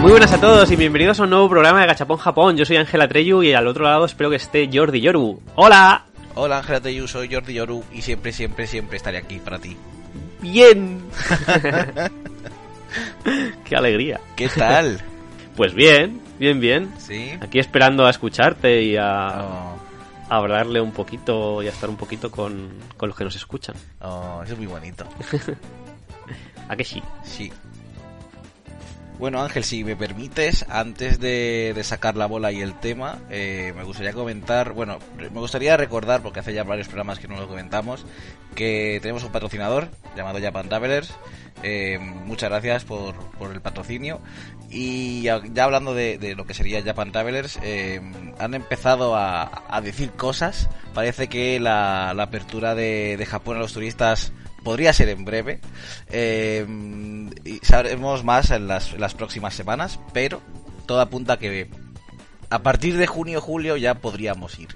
Muy buenas a todos y bienvenidos a un nuevo programa de Gachapón Japón. Yo soy Ángela Treyu y al otro lado espero que esté Jordi Yoru. ¡Hola! Hola Ángela Treyu, soy Jordi Yoru y siempre, siempre, siempre estaré aquí para ti. ¡Bien! ¡Qué alegría! ¿Qué tal? Pues bien, bien, bien. ¿Sí? Aquí esperando a escucharte y a, Oh, a hablarle un poquito y a estar un poquito con, con los que nos escuchan. oh, eso es muy bonito. ¿A que sí? Sí. Bueno Ángel, si me permites, antes de, de sacar la bola y el tema, eh, me gustaría comentar, bueno, me gustaría recordar, porque hace ya varios programas que no lo comentamos, que tenemos un patrocinador llamado Japan Travelers. Eh, muchas gracias por, por el patrocinio. Y ya, hablando de, lo que sería Japan Travelers, eh, han empezado a, decir cosas. Parece que la, apertura de, Japón a los turistas podría ser en breve. Eh, y sabremos más en las, en las próximas semanas, pero todo apunta a que a partir de junio o julio ya podríamos ir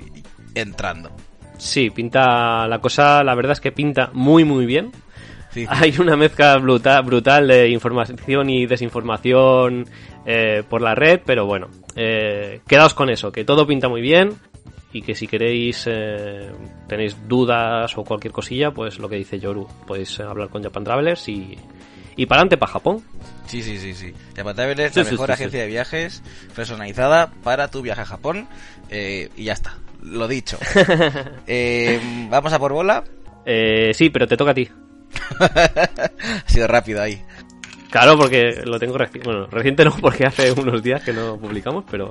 entrando. Sí, pinta la cosa, la verdad es que pinta muy muy bien. Hay una mezcla brutal, brutal de información y desinformación eh, por la red, pero bueno, eh, quedaos con eso, que todo pinta muy bien y que si queréis, eh, tenéis dudas o cualquier cosilla, pues lo que dice Yoru, podéis eh, hablar con Japan Travelers y, y para adelante para Japón. Sí, sí, sí, sí. Japan Travelers, Sí, la sí, mejor sí, agencia de viajes personalizada para tu viaje a Japón. Eh, y ya está, lo dicho. Vamos a por bola. Eh, sí, pero te toca a ti. Ha sido rápido ahí. Claro, porque lo tengo reciente. Bueno, reciente no, porque hace unos días que no publicamos, pero,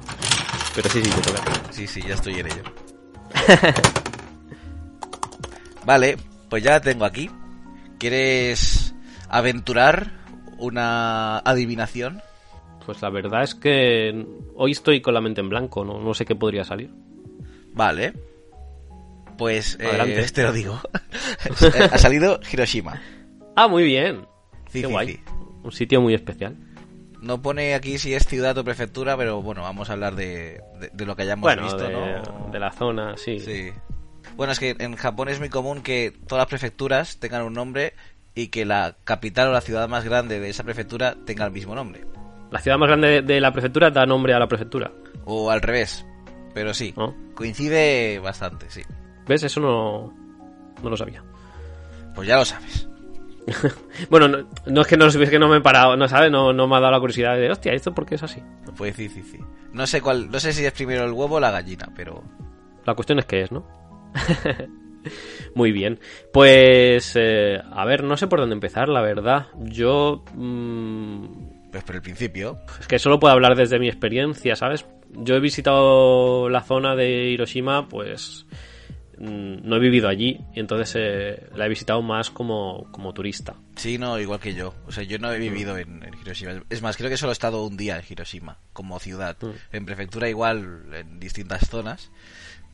pero sí, sí, te toca. Sí, sí, ya estoy en ello. vale, pues ya la tengo aquí. ¿Quieres aventurar una adivinación? Pues la verdad es que hoy estoy con la mente en blanco, no, no sé qué podría salir. Vale. Pues eh, Adelante. te lo digo. ha salido Hiroshima. Ah, muy bien. Sí, Qué sí, guay. sí. Un sitio muy especial. No pone aquí si es ciudad o prefectura, pero bueno, vamos a hablar de, de- de lo que hayamos bueno, visto, de, ¿no? de la zona, sí. Sí. Bueno, es que en Japón es muy común que todas las prefecturas tengan un nombre y que la capital o la ciudad más grande de esa prefectura tenga el mismo nombre. La ciudad más grande de, de la prefectura da nombre a la prefectura. O al revés. Pero sí, ¿No? coincide bastante, sí. ¿Ves? Eso no, no lo sabía. Pues ya lo sabes. Bueno, no, no es que no, es que no me he parado, no sabes, no, no me ha dado la curiosidad de, hostia, ¿esto por qué es así? Pues sí, sí, sí. No sé cuál, no sé si es primero el huevo o la gallina, pero La cuestión es que es, ¿no? Muy bien. Pues, eh, a ver, no sé por dónde empezar, la verdad. Yo... mm, pues por el principio. Es que solo puedo hablar desde mi experiencia, ¿sabes? Yo he visitado la zona de Hiroshima, pues no he vivido allí, y entonces eh, la he visitado más como, como turista. Sí, no, igual que yo. O sea, yo no he vivido en, en Hiroshima. Es más, creo que solo he estado un día en Hiroshima, como ciudad. Mm. En prefectura igual, en distintas zonas.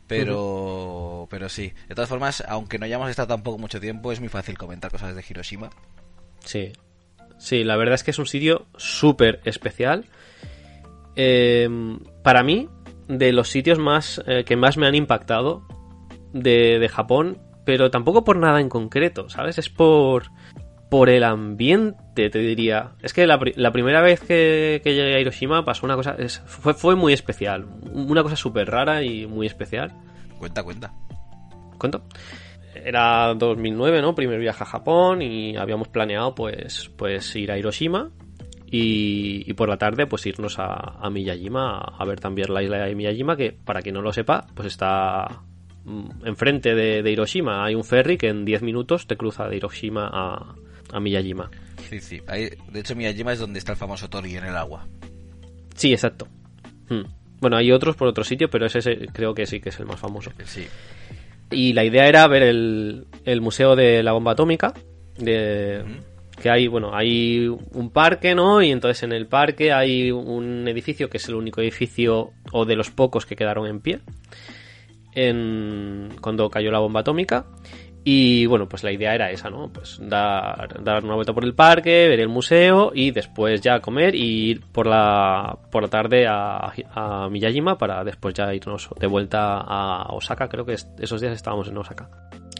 Pero, pero sí. De todas formas, aunque no hayamos estado tampoco mucho tiempo, es muy fácil comentar cosas de Hiroshima. Sí. Sí, la verdad es que es un sitio súper especial. Eh, para mí, de los sitios más eh, que más me han impactado de, de Japón, pero tampoco por nada en concreto, ¿sabes? Es por, por el ambiente, te diría. Es que la, la primera vez que, que llegué a Hiroshima pasó una cosa, es- fue, fue muy especial, una cosa súper rara y muy especial. Cuenta, cuenta. ¿Cuánto? Era 2009, ¿no? Primer viaje a Japón y habíamos planeado pues, pues ir a Hiroshima y, y por la tarde pues irnos a, a Miyajima a, a ver también la isla de Miyajima que para quien no lo sepa pues está enfrente de, de Hiroshima. Hay un ferry que en 10 minutos te cruza de Hiroshima a, a Miyajima. Sí, sí. Ahí, de hecho, Miyajima es donde está el famoso Tori en el agua. Sí, exacto. Hmm. Bueno, hay otros por otro sitio, pero ese creo que sí que es el más famoso. Sí. Y la idea era ver el, el Museo de la Bomba Atómica, de, que hay, bueno, hay un parque, ¿no? Y entonces en el parque hay un edificio que es el único edificio o de los pocos que quedaron en pie en, cuando cayó la bomba atómica. Y bueno, pues la idea era esa, ¿no? Pues dar, dar una vuelta por el parque, ver el museo y después ya comer y ir por la, por la tarde a, Miyajima para después ya irnos de vuelta a Osaka. Creo que esos días estábamos en Osaka.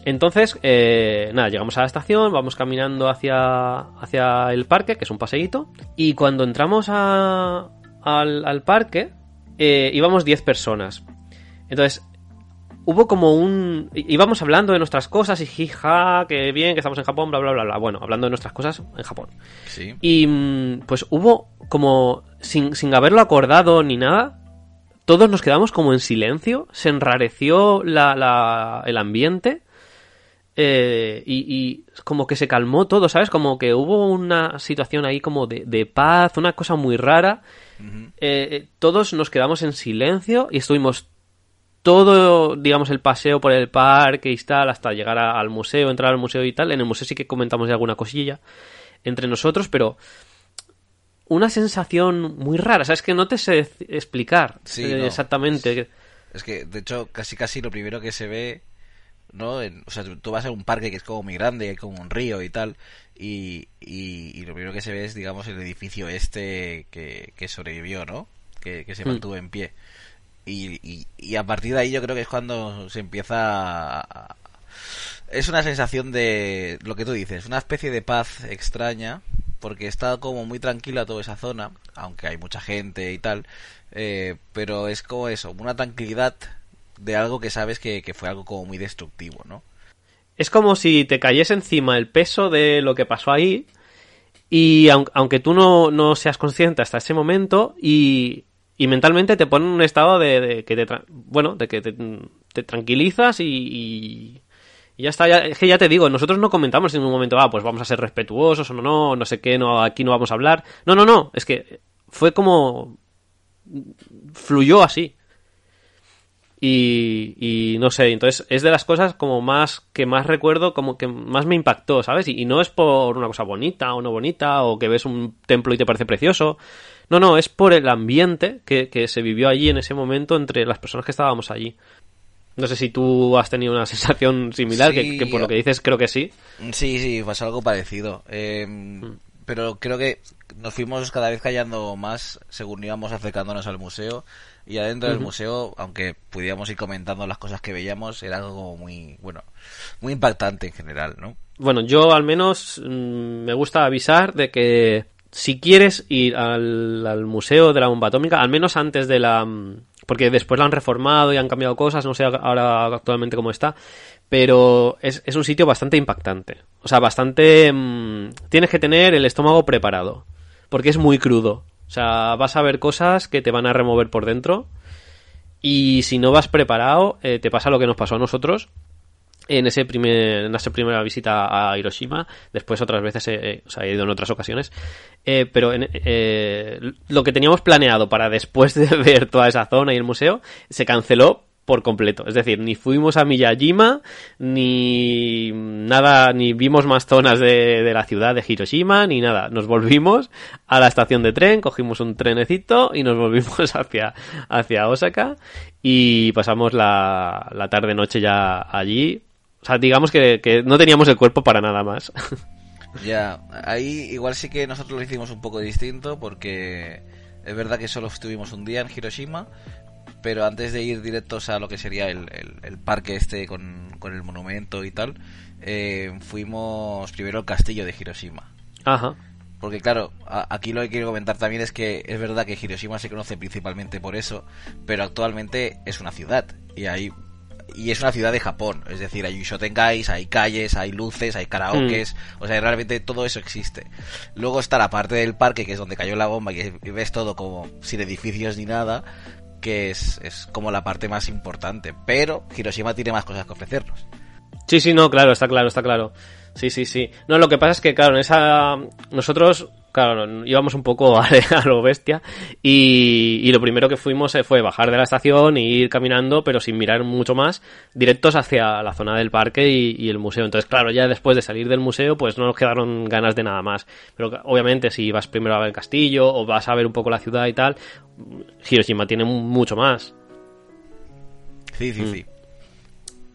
Entonces, eh, nada, llegamos a la estación, vamos caminando hacia, hacia el parque, que es un paseíto, y cuando entramos a, al, al, parque, eh, íbamos 10 personas. Entonces, hubo como un... íbamos hablando de nuestras cosas y jija, que bien, que estamos en Japón, bla, bla, bla, bla. Bueno, hablando de nuestras cosas en Japón. Sí. Y mm, pues hubo como, sin, sin haberlo acordado ni nada, todos nos quedamos como en silencio, se enrareció la, la, el ambiente eh, y, y, como que se calmó todo, ¿sabes? Como que hubo una situación ahí como de, de paz, una cosa muy rara. Uh -huh. eh, todos nos quedamos en silencio y estuvimos todo, digamos, el paseo por el parque y tal, hasta llegar a, al museo, entrar al museo y tal. En el museo sí que comentamos de alguna cosilla entre nosotros, pero una sensación muy rara, ¿sabes? Que no te sé explicar sí, eh, no. exactamente. Es, es que, de hecho, casi casi lo primero que se ve ¿no? En, o sea, tú vas a un parque que es como muy grande, hay como un río y tal, y, y, y, lo primero que se ve es, digamos, el edificio este que, que sobrevivió, ¿no? Que, que se mantuvo mm. en pie. Y, y, y, a partir de ahí yo creo que es cuando se empieza a... Es una sensación de lo que tú dices, una especie de paz extraña, porque está como muy tranquila toda esa zona, aunque hay mucha gente y tal, eh, pero es como eso, una tranquilidad de algo que sabes que, fue algo como muy destructivo, ¿no? Es como si te cayese encima el peso de lo que pasó ahí y aunque tú no, no seas consciente hasta ese momento y, y mentalmente te pone en un estado de, que te, bueno, de que te, tranquilizas y, y, ya está, ya, es que ya te digo, nosotros no comentamos en ningún momento, ah, pues vamos a ser respetuosos o no, no, no sé qué, no, aquí no vamos a hablar. No, no, no, es que fue como fluyó así. Y, y, no sé, entonces es de las cosas como más que más recuerdo, como que más me impactó, ¿sabes? Y, no es por una cosa bonita o no bonita, o que ves un templo y te parece precioso. No, no, es por el ambiente que, que se vivió allí en ese momento entre las personas que estábamos allí. No sé si tú has tenido una sensación similar, sí, que, que, por lo que dices creo que sí. Sí, sí, pasó algo parecido. Eh, mm. Pero creo que nos fuimos cada vez callando más según íbamos acercándonos al museo y adentro uh -huh. del museo, aunque pudiéramos ir comentando las cosas que veíamos, era algo muy, bueno, muy impactante en general, ¿no? Bueno, yo al menos mmm, me gusta avisar de que si quieres ir al, museo de la bomba atómica, al menos antes de la... porque después la han reformado y han cambiado cosas, no sé ahora actualmente cómo está, pero es, un sitio bastante impactante. O sea, bastante... Mmm, tienes que tener el estómago preparado, porque es muy crudo. O sea, vas a ver cosas que te van a remover por dentro. Y si no vas preparado, eh, te pasa lo que nos pasó a nosotros en ese primer, en esa primera visita a Hiroshima. Después otras veces eh, o sea, he ido en otras ocasiones. Eh, pero eh, lo que teníamos planeado para después de ver toda esa zona y el museo se canceló por completo. Es decir, ni fuimos a Miyajima, ni nada, ni vimos más zonas de, de, la ciudad de Hiroshima, ni nada. Nos volvimos a la estación de tren, cogimos un trenecito y nos volvimos hacia, hacia Osaka y pasamos la, la tarde-noche ya allí. O sea, digamos que, que no teníamos el cuerpo para nada más. Ya, ahí igual sí que nosotros lo hicimos un poco distinto porque es verdad que solo estuvimos un día en Hiroshima, pero antes de ir directos a lo que sería el, el, el parque este con, con, el monumento y tal, eh, fuimos primero al castillo de Hiroshima. Ajá. Porque claro, a, aquí lo que quiero comentar también es que es verdad que Hiroshima se conoce principalmente por eso, pero actualmente es una ciudad y hay y es una ciudad de Japón, es decir, hay shotengais, hay calles, hay luces, hay karaokes, mm. o sea, realmente todo eso existe. Luego está la parte del parque que es donde cayó la bomba y ves todo como sin edificios ni nada, que es, es como la parte más importante. Pero Hiroshima tiene más cosas que ofrecernos. Sí, sí, no, claro, está claro, está claro. Sí, sí, sí. No, lo que pasa es que, claro, en esa. Nosotros, claro, íbamos un poco a, lo bestia. Y, y, lo primero que fuimos eh, fue bajar de la estación e ir caminando, pero sin mirar mucho más, directos hacia la zona del parque y, y, el museo. Entonces, claro, ya después de salir del museo, pues no nos quedaron ganas de nada más. Pero obviamente, si vas primero a ver el castillo o vas a ver un poco la ciudad y tal, Hiroshima tiene mucho más. Sí, sí, Mm. sí.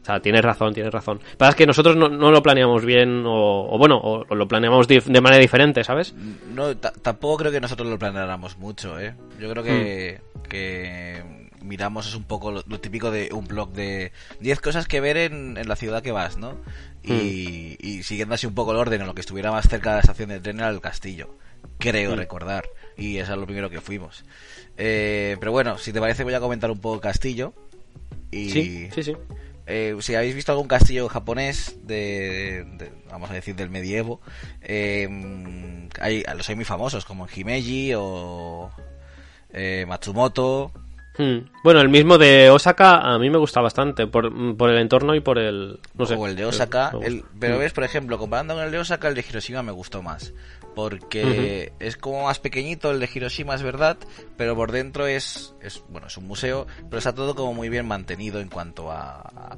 O sea, tienes razón, tienes razón. Pasa es que nosotros no, no lo planeamos bien, o, o bueno, o, o, lo planeamos de, manera diferente, ¿sabes? No, tampoco creo que nosotros lo planeáramos mucho, ¿eh? Yo creo que, mm. que miramos es un poco lo, lo, típico de un blog de 10 cosas que ver en, en la ciudad que vas, ¿no? Y, mm. y, siguiendo así un poco el orden, en lo que estuviera más cerca de la estación de tren era el castillo. Creo mm. recordar. Y eso es lo primero que fuimos. Eh, pero bueno, si te parece voy a comentar un poco el castillo. Y... Sí, sí, sí. Eh, si habéis visto algún castillo japonés de, de vamos a decir del medievo eh, hay los hay muy famosos como Himeji o eh, Matsumoto. Hmm. bueno el mismo de Osaka a mí me gusta bastante por, por el entorno y por el no sé. O el de Osaka. El, pero ves por ejemplo comparando con el de Osaka el de Hiroshima me gustó más porque uh -huh. es como más pequeñito el de Hiroshima es verdad pero por dentro es, es bueno es un museo pero está todo como muy bien mantenido en cuanto a, a,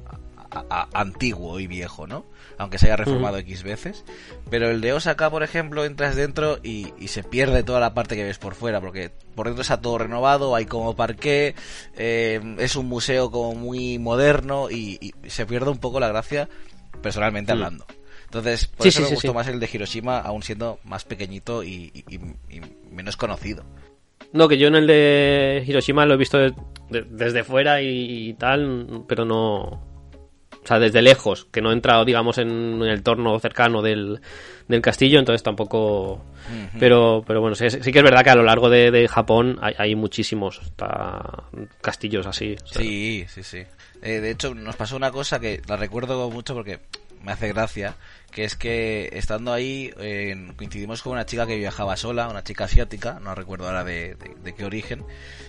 a, a antiguo y viejo no aunque se haya reformado uh -huh. x veces pero el de Osaka por ejemplo entras dentro y, y, se pierde toda la parte que ves por fuera porque por dentro está todo renovado hay como parqué eh, es un museo como muy moderno y, y, se pierde un poco la gracia personalmente uh -huh. hablando entonces, por sí, eso sí, me sí, gustó más el de Hiroshima, aún siendo más pequeñito y, y, y, menos conocido. No, que yo en el de Hiroshima lo he visto de, de, desde fuera y, tal, pero no. O sea, desde lejos, que no he entrado, digamos, en, en el torno cercano del, del, castillo, entonces tampoco. Uh -huh. Pero pero bueno, sí, sí, que es verdad que a lo largo de, de Japón hay, hay, muchísimos castillos así. O sea. Sí, sí, sí. Eh, de hecho, nos pasó una cosa que la recuerdo mucho porque me hace gracia, que es que estando ahí eh, coincidimos con una chica que viajaba sola, una chica asiática, no recuerdo ahora de, de, de qué origen,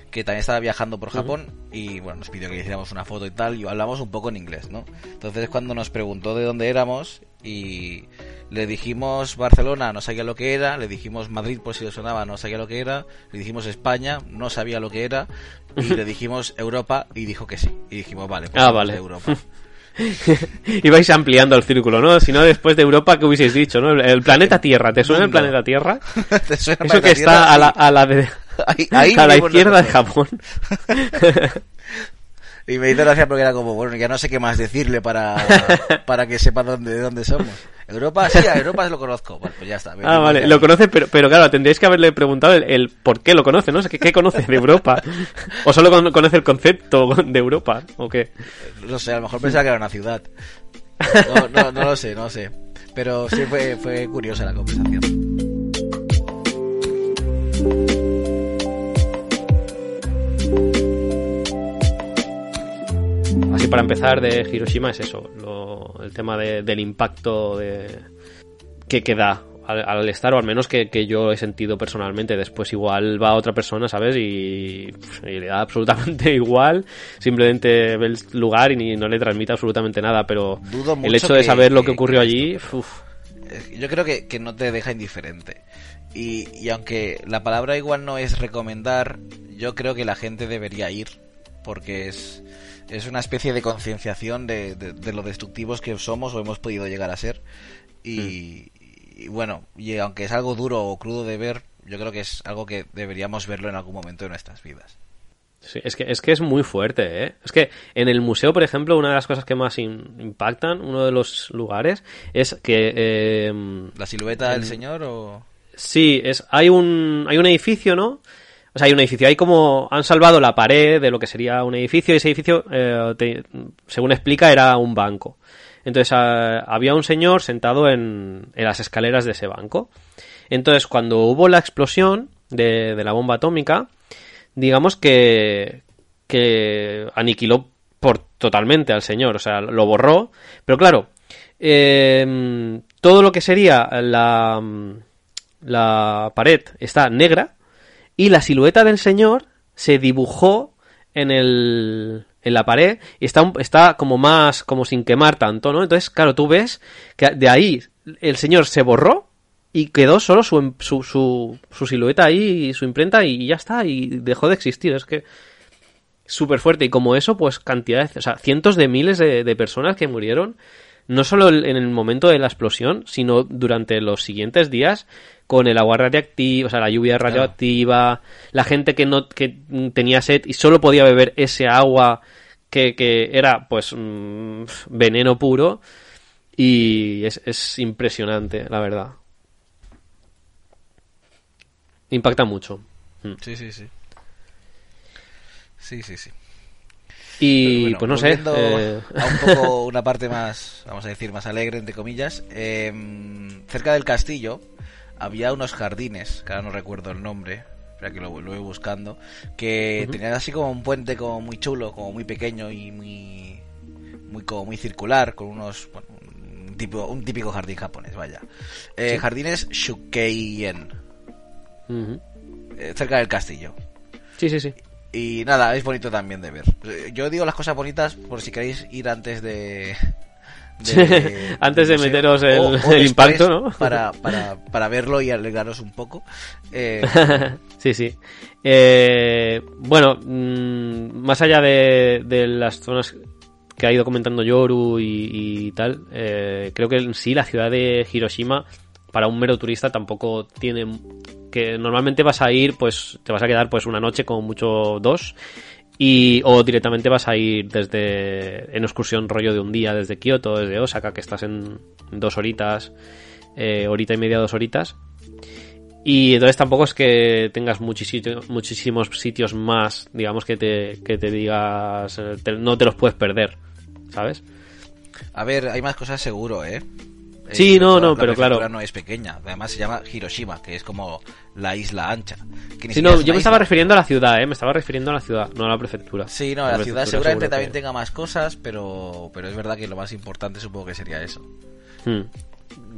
que también estaba viajando por Japón uh -huh. y bueno, nos pidió que le hiciéramos una foto y tal y hablamos un poco en inglés, ¿no? Entonces cuando nos preguntó de dónde éramos y le dijimos Barcelona, no sabía lo que era, le dijimos Madrid por si le sonaba, no sabía lo que era, le dijimos España, no sabía lo que era y le dijimos Europa y dijo que sí. Y dijimos, vale, pues ah, vale. Europa. Ibais ampliando el círculo, ¿no? Si no, después de Europa, ¿qué hubieseis dicho, no? El planeta Tierra, ¿te suena el planeta Tierra? ¿Te suena Eso que está a la, a la, de, ahí, ahí a la izquierda de Japón. Y me hizo gracia porque era como, bueno, ya no sé qué más decirle para, para que sepa dónde, de dónde somos. Europa, sí, a Europa lo conozco. Bueno, pues ya está. Ah, vale, lo conoce, pero, pero claro, tendríais que haberle preguntado el, el por qué lo conoce, ¿no? ¿Qué, ¿Qué, conoce de Europa? ¿O solo conoce el concepto de Europa? ¿O qué? No sé, a lo mejor pensaba que era una ciudad. No, no, no lo sé, no lo sé. Pero sí fue, fue curiosa la conversación. Así para empezar de Hiroshima es eso, lo, el tema de, del impacto de, que, que da al, al, estar, o al menos que, que, yo he sentido personalmente. Después igual va otra persona, ¿sabes? Y, y, le da absolutamente igual, simplemente ve el lugar y ni, no le transmite absolutamente nada, pero el hecho de saber lo que ocurrió allí... Uf. Yo creo que, que no te deja indiferente. Y, y aunque la palabra igual no es recomendar, yo creo que la gente debería ir, porque es es una especie de concienciación de, de, de, lo destructivos que somos o hemos podido llegar a ser. Y, mm. y, bueno, y aunque es algo duro o crudo de ver, yo creo que es algo que deberíamos verlo en algún momento de nuestras vidas. Sí, es que, es que es muy fuerte, ¿eh? Es que en el museo, por ejemplo, una de las cosas que más in, impactan, uno de los lugares, es que... Eh, ¿La silueta del señor o...? Sí, es, hay un, hay un edificio, ¿no? O sea, hay un edificio. Hay como. Han salvado la pared de lo que sería un edificio. Y ese edificio, eh, según explica, era un banco. Entonces a, había un señor sentado en, en, las escaleras de ese banco. Entonces, cuando hubo la explosión de, la bomba atómica, digamos que. que aniquiló por totalmente al señor. O sea, lo borró. Pero claro. Eh, todo lo que sería la. la pared está negra y la silueta del señor se dibujó en el en la pared y está está como más como sin quemar tanto, ¿no? Entonces, claro, tú ves que de ahí el señor se borró y quedó solo su su, su, silueta ahí y su imprenta y ya está y dejó de existir, es que súper fuerte y como eso, pues cantidades, o sea, cientos de miles de personas que murieron no solo en el momento de la explosión, sino durante los siguientes días con el agua radiactiva, o sea, la lluvia radioactiva, la gente que no que mm, tenía sed y solo podía beber ese agua que, que era pues mm, veneno puro y es, es impresionante, la verdad. Impacta mucho. Sí, sí, sí. Sí, sí, sí. Y bueno, pues no sé. eh, A un poco una parte más, vamos a decir, más alegre, entre comillas. eh, cerca del castillo había unos jardines, que ahora no recuerdo el nombre, espera que lo, lo voy buscando, que Ujú. tenían así como un puente como muy chulo, como muy pequeño y muy muy como muy circular, con unos bueno, un, tipo, un típico jardín japonés, vaya. Eh, Sí. Jardines Shukeien, eh, cerca del castillo. Sí, sí, sí. Y nada, es bonito también de ver. Yo digo las cosas bonitas por si queréis ir antes de... de- Antes de meteros el- impacto, ¿no? Para, para, para verlo y alegraros un poco. Eh, sí, sí. Eh, bueno, mm, más allá de, de las zonas que ha ido comentando Yoru y, y tal, eh, creo que en sí la ciudad de Hiroshima, para un mero turista, tampoco tiene... que normalmente vas a ir, pues te vas a quedar pues una noche, como mucho dos, y o directamente vas a ir desde en excursión rollo de un día desde Kioto, desde Osaka, que estás en dos horitas, eh, horita y media, dos horitas. Y entonces tampoco es que tengas muchísimo- muchísimos sitios más, digamos, que te, que te digas, eh, no te los puedes perder, ¿sabes? a ver, hay más cosas seguro, ¿eh? Eh, Sí, sobre no, no, la pero claro. no es pequeña. Además se llama Hiroshima, que es como la isla ancha. Sí, no, yo me estaba refiriendo a la ciudad, ¿eh? Me estaba refiriendo a la ciudad, no a la prefectura. Sí, no, la, ciudad seguramente también que- tenga más cosas, pero, pero es verdad que lo más importante supongo que sería eso. Hmm.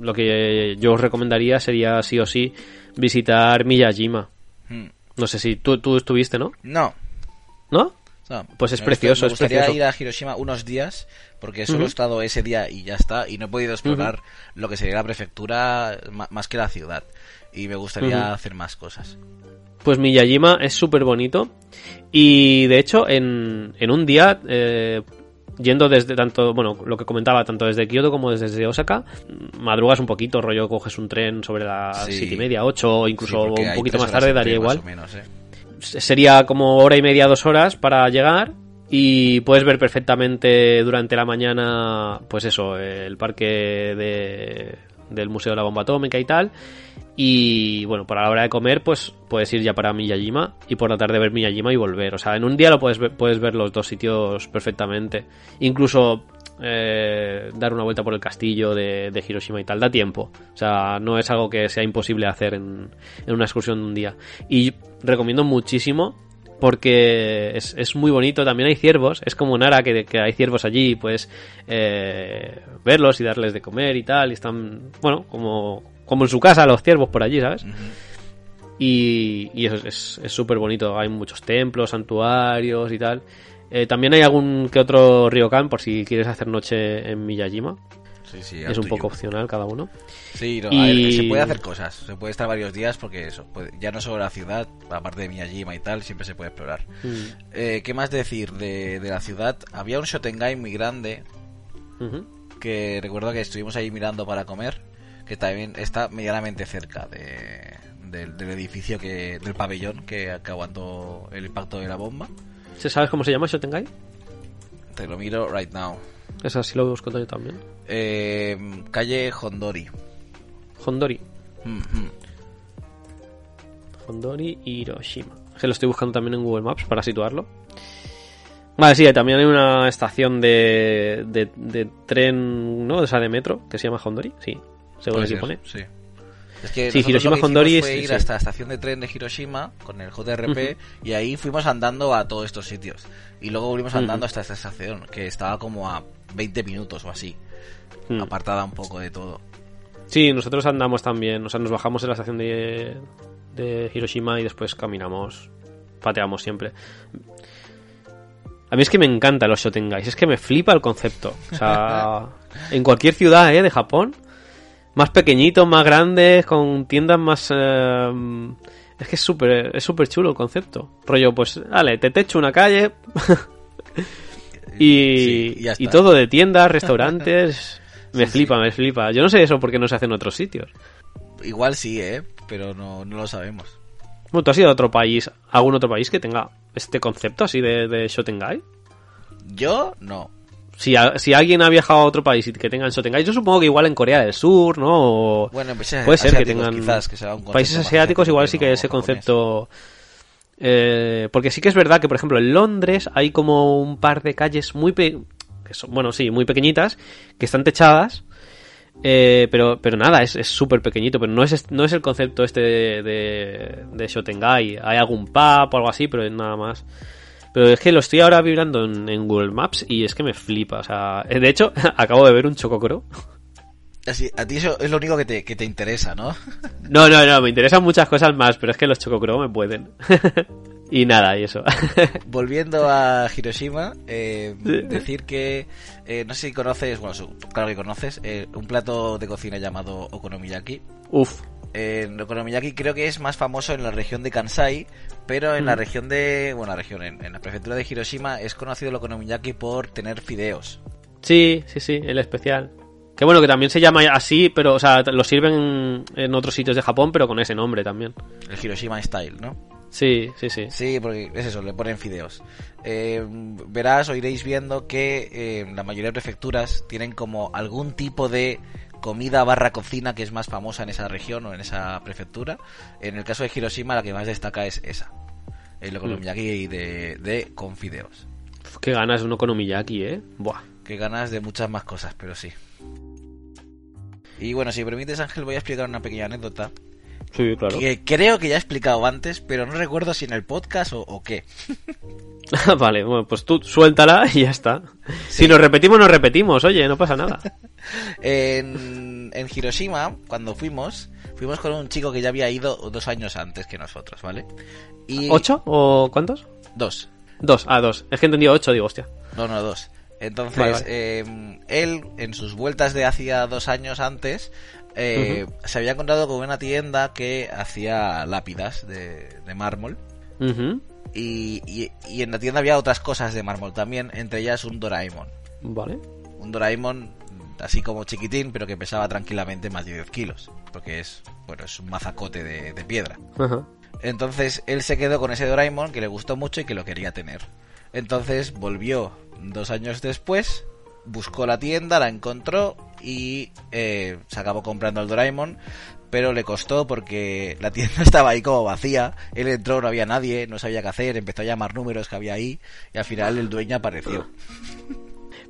Lo que yo os recomendaría sería, sí o sí, visitar Miyajima. Hmm. No sé si tú, tú estuviste, ¿no? No, ¿No? No, Pues es precioso, me es gustaría precioso. ir a Hiroshima unos días porque solo he estado ese día y ya está y no he podido explorar lo que sería la prefectura más que la ciudad y me gustaría hacer más cosas. Pues Miyajima es súper bonito. Y de hecho, en, en un día, eh, yendo desde tanto, bueno, lo que comentaba, tanto desde Kioto como desde Osaka, madrugas un poquito, rollo, coges un tren sobre las Sí. siete y media, ocho, o incluso Sí, un poquito más tarde, daría igual. Más o menos, ¿eh? Sería como hora y media, dos horas para llegar. Y puedes ver perfectamente durante la mañana, pues eso, el parque de, del Museo de la Bomba Atómica y tal. Y bueno, para la hora de comer, pues puedes ir ya para Miyajima y por la tarde ver Miyajima y volver. O sea, en un día lo puedes ver, puedes ver los dos sitios perfectamente. Incluso eh, dar una vuelta por el castillo de, de Hiroshima y tal. Da tiempo. O sea, no es algo que sea imposible hacer en, en una excursión de un día. Y recomiendo muchísimo porque es, es muy bonito. También hay ciervos. Es como Nara, que, que hay ciervos allí y puedes eh, verlos y darles de comer y tal. Y están, bueno, como, como en su casa los ciervos por allí, ¿sabes? Y, y eso es es súper bonito. Hay muchos templos, santuarios y tal. Eh, también hay algún que otro ryokan por si quieres hacer noche en Miyajima. Sí, sí, Es un poco opcional cada uno. Sí, no, Y- a ver, se puede hacer cosas, se puede estar varios días porque eso, puede- ya no solo la ciudad, aparte de Miyajima y tal, siempre se puede explorar. Mm. Eh, ¿Qué más decir de, de la ciudad? Había un Shotengai muy grande que recuerdo que estuvimos ahí mirando para comer, que también está medianamente cerca de, del- del edificio que del pabellón que, que aguantó el impacto de la bomba. ¿Se ¿Sabes cómo se llama Shotengai? Te lo miro right now. Esa sí lo busco yo también. Eh, calle Hondori. Hondori. Mm, mm. Hondori Hiroshima. Que lo estoy buscando también en Google Maps para situarlo. Vale, sí, también hay una estación de, de, de tren, ¿no? O sea, de metro, que se llama Hondori. Sí, según aquí pone. Sí. Es que Sí, Hiroshima Hondori es- ir sí. hasta la estación de tren de Hiroshima con el JRP y ahí fuimos andando a todos estos sitios. Y luego volvimos andando hasta esta estación, que estaba como a 20 minutos o así, Mm. apartada un poco de todo. Sí, nosotros andamos también. O sea, nos bajamos en la estación de, de Hiroshima y después caminamos. Pateamos siempre. A mí es que me encantan los Shotengais, es que me flipa el concepto. O sea, en cualquier ciudad ¿eh? de Japón, más pequeñitos, más grandes, con tiendas más... eh, es que es súper es súper chulo el concepto. Rollo, pues, vale, te techo una calle y, Sí, y ya y está. todo de tiendas, restaurantes... Me flipa, me flipa. Yo no sé eso porque no se hace en otros sitios. Igual sí, ¿eh? Pero no, no lo sabemos. Bueno, ¿tú has ido a otro país, a algún otro país que tenga este concepto así de, de Shotengai? Yo no. Si, a- si alguien ha viajado a otro país y que tengan Shotengai, yo supongo que igual en Corea del Sur, ¿no? O- Bueno, en países puede ser que tengan quizás, que sea un concepto países asiáticos igual sí que no ese concepto eh, porque sí que es verdad que por ejemplo en Londres hay como un par de calles muy pe- que son, bueno sí muy pequeñitas que están techadas eh, pero pero nada es es súper pequeñito pero no es no es el concepto este de, de, de Shotengai. Hay algún pub o algo así pero es nada más pero es que lo estoy ahora vibrando en, en Google Maps y es que me flipa o sea de hecho acabo de ver un chococro Así, a ti eso es lo único que te, que te interesa, ¿no? No, no, no, me interesan muchas cosas más, pero es que los Chococro me pueden. y nada, y eso. Volviendo a Hiroshima, eh, decir que eh, no sé si conoces, bueno, claro que conoces, eh, un plato de cocina llamado okonomiyaki. Uf. Eh, el okonomiyaki creo que es más famoso en la región de Kansai, pero en la región de, bueno, la región, en, en la prefectura de Hiroshima es conocido el okonomiyaki por tener fideos. Sí, sí, sí, el especial. Que bueno, que también se llama así, pero, o sea, lo sirven en, en otros sitios de Japón, pero con ese nombre también. El Hiroshima Style, ¿no? Sí, sí, sí. Sí, porque es eso, le ponen fideos. Eh, verás o iréis viendo que eh, la mayoría de prefecturas tienen como algún tipo de comida barra cocina que es más famosa en esa región o en esa prefectura. En el caso de Hiroshima la que más destaca es esa. El okonomiyaki de, de con fideos. Uf, qué ganas de un okonomiyaki, ¿eh? Buah. Que ganas de muchas más cosas, pero sí. Y bueno, si me permites Ángel voy a explicar una pequeña anécdota Sí, claro. que creo que ya he explicado antes, pero no recuerdo si en el podcast o, o qué. vale, bueno, pues tú suéltala y ya está. Si nos repetimos, nos repetimos, oye, no pasa nada. En, en Hiroshima, cuando fuimos, fuimos con un chico que ya había ido dos años antes que nosotros, ¿vale? Y ¿Ocho o cuántos? Dos. Dos, ah, dos. Es que he entendido ocho, digo, hostia. No, no, dos. Entonces, Vale, vale. eh, él, en sus vueltas de hacía dos años antes, eh, se había encontrado con una tienda que hacía lápidas de, de mármol. Y, y- y en la tienda había otras cosas de mármol también, entre ellas un Doraemon. Vale. Un Doraemon así como chiquitín, pero que pesaba tranquilamente más de 10 kilos. Porque es, bueno, es un mazacote de, de piedra. Entonces él se quedó con ese Doraemon que le gustó mucho y que lo quería tener. Entonces volvió dos años después, buscó la tienda, la encontró y eh, se acabó comprando el Doraemon. Pero le costó porque la tienda estaba ahí como vacía. Él entró, no había nadie, no sabía qué hacer, empezó a llamar números que había ahí y al final el dueño apareció.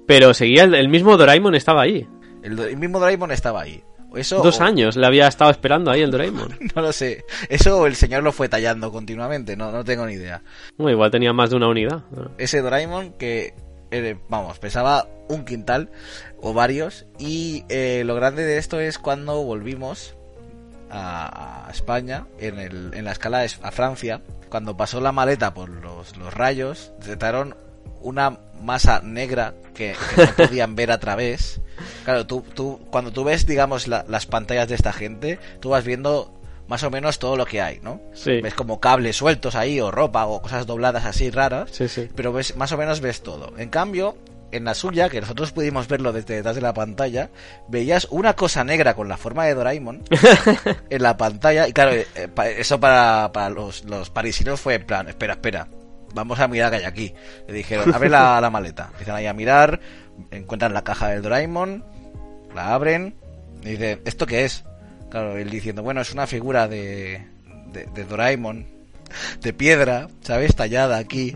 Pero seguía el, el mismo Doraemon estaba ahí. El, mismo Doraemon estaba ahí. Eso, Dos o- años le había estado esperando ahí el Doraemon. No lo sé. Eso el señor lo fue tallando continuamente, no, no tengo ni idea. Bueno, igual tenía más de una unidad. ese Doraemon que, eh, vamos, pesaba un quintal o varios. Y eh, lo grande de esto es cuando volvimos a, España, en, el, en la escala a Francia, cuando pasó la maleta por los, los rayos, detectaron una masa negra que, que no podían ver a través. Claro, tú, tú, cuando tú ves, digamos, la- las pantallas de esta gente, tú vas viendo más o menos todo lo que hay, ¿no? Sí. Ves como cables sueltos ahí, o ropa, o cosas dobladas así raras Sí, sí. pero ves, más o menos ves todo. En cambio, en la suya, que nosotros pudimos verlo desde detrás de la pantalla, veías una cosa negra con la forma de Doraemon en la pantalla. Y claro, eh, pa- eso para, para los, los parisinos fue en plan, espera, espera, vamos a mirar qué hay aquí. Le dijeron, abre la, la maleta. Empiezan ahí a mirar, encuentran la caja del Doraemon, la abren, y dicen, ¿esto qué es? Claro, él diciendo, bueno, es una figura de, de, Doraemon, de piedra, ¿sabes? Tallada aquí.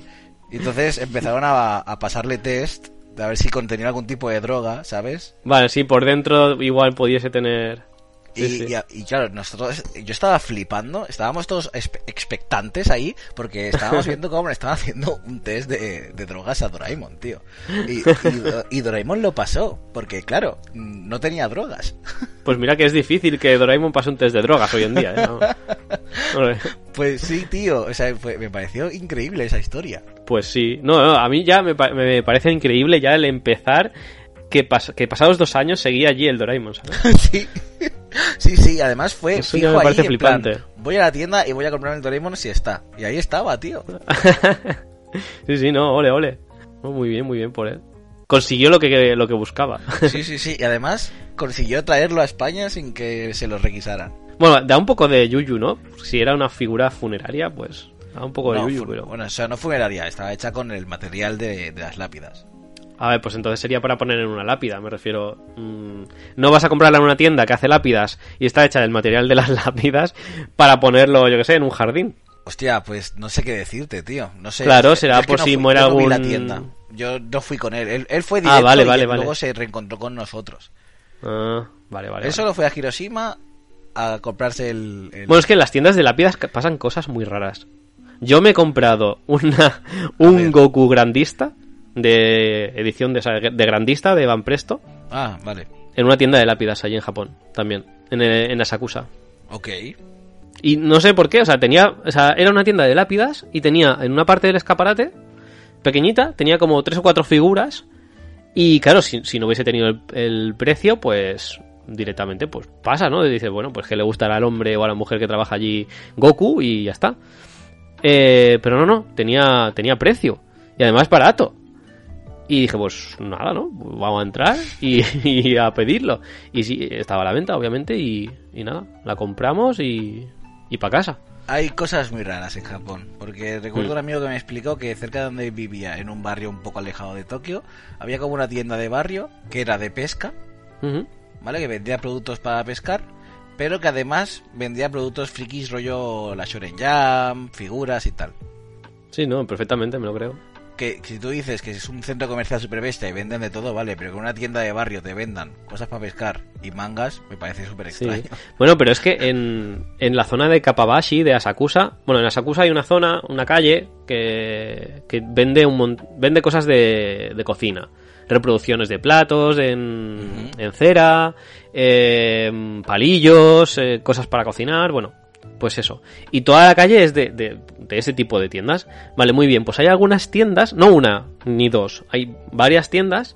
Y entonces empezaron a, a pasarle test de a ver si contenía algún tipo de droga, ¿sabes? Vale, sí, por dentro igual pudiese tener... Y, sí. y a- y claro, nosotros, yo estaba flipando, estábamos todos expectantes ahí, porque estábamos viendo cómo le estaban haciendo un test de, de drogas a Doraemon, tío. Y, Doraemon lo pasó, porque claro, no tenía drogas. Pues mira que es difícil que Doraemon pase un test de drogas hoy en día, ¿eh? No. Pues sí, tío, o sea, fue- me pareció increíble esa historia. Pues sí. No, no, a mí ya me, me parece increíble ya el empezar que, pas- que pasados dos años seguía allí el Doraemon, ¿sabes? sí. Sí, sí, además fue Eso fijo me ahí, parece en plan, voy a la tienda y voy a comprarme el Doraemon si está. Y ahí estaba, tío. sí, sí, no, ole, ole. Muy bien, muy bien por él. Consiguió lo que, lo que buscaba. Sí, sí, sí. Y además consiguió traerlo a España sin que se lo requisaran. bueno, da un poco de yuyu, ¿no? Si era una figura funeraria, pues da un poco de No, yuyu, pero... Bueno, o sea, no funeraria, estaba hecha con el material de, de las lápidas. A ver, pues entonces sería para poner en una lápida, me refiero. mm, no vas a comprarla en una tienda que hace lápidas y está hecha del material de las lápidas para ponerlo, yo que sé, en un jardín. Hostia, pues no sé qué decirte, tío. No sé. Claro, será por si la algún- tienda. Yo no fui con él. Él, él fue Ah, directo vale, y vale, luego vale. se reencontró con nosotros. Ah, vale, vale. él vale. solo fue a Hiroshima a comprarse el... el- Bueno, es que en las tiendas de lápidas pasan cosas muy raras. Yo me he comprado una, un Goku grandista de edición de, esa- de grandista de Van Presto Ah, vale. en una tienda de lápidas allí en Japón también, en, eh, en Asakusa. Ok. Y no sé por qué, o sea, tenía, o sea, era una tienda de lápidas y tenía en una parte del escaparate, pequeñita, tenía como tres o cuatro figuras y claro, si, si no hubiese tenido el, el precio, pues directamente pues pasa, ¿no? Y dice, bueno, pues que le gustará al hombre o a la mujer que trabaja allí Goku y ya está. Eh, pero no, no, tenía, tenía precio y además barato. Y dije, pues nada, ¿no? Vamos a entrar y, y a pedirlo. Y sí, estaba a la venta, obviamente, y, y nada, la compramos y, y para casa. Hay cosas muy raras en Japón, porque recuerdo Mm. un amigo que me explicó que cerca de donde vivía, en un barrio un poco alejado de Tokio, había como una tienda de barrio que era de pesca. ¿vale? Que vendía productos para pescar, pero que además vendía productos frikis rollo la Shonen Jam, figuras y tal. Sí, no, perfectamente, me lo creo. Que, que si tú dices que es un centro comercial super bestia y venden de todo, vale, pero que en una tienda de barrio te vendan cosas para pescar y mangas, me parece súper Sí. extraño. Bueno, pero es que en, en la zona de Kapabashi, de Asakusa, bueno, en Asakusa hay una zona, una calle que, que vende un vende cosas de, de cocina. Reproducciones de platos en, en cera, eh, palillos, eh, cosas para cocinar, bueno, pues eso. Y toda la calle es de, de, de ese tipo de tiendas. Vale, muy bien, pues hay algunas tiendas, no una ni dos, hay varias tiendas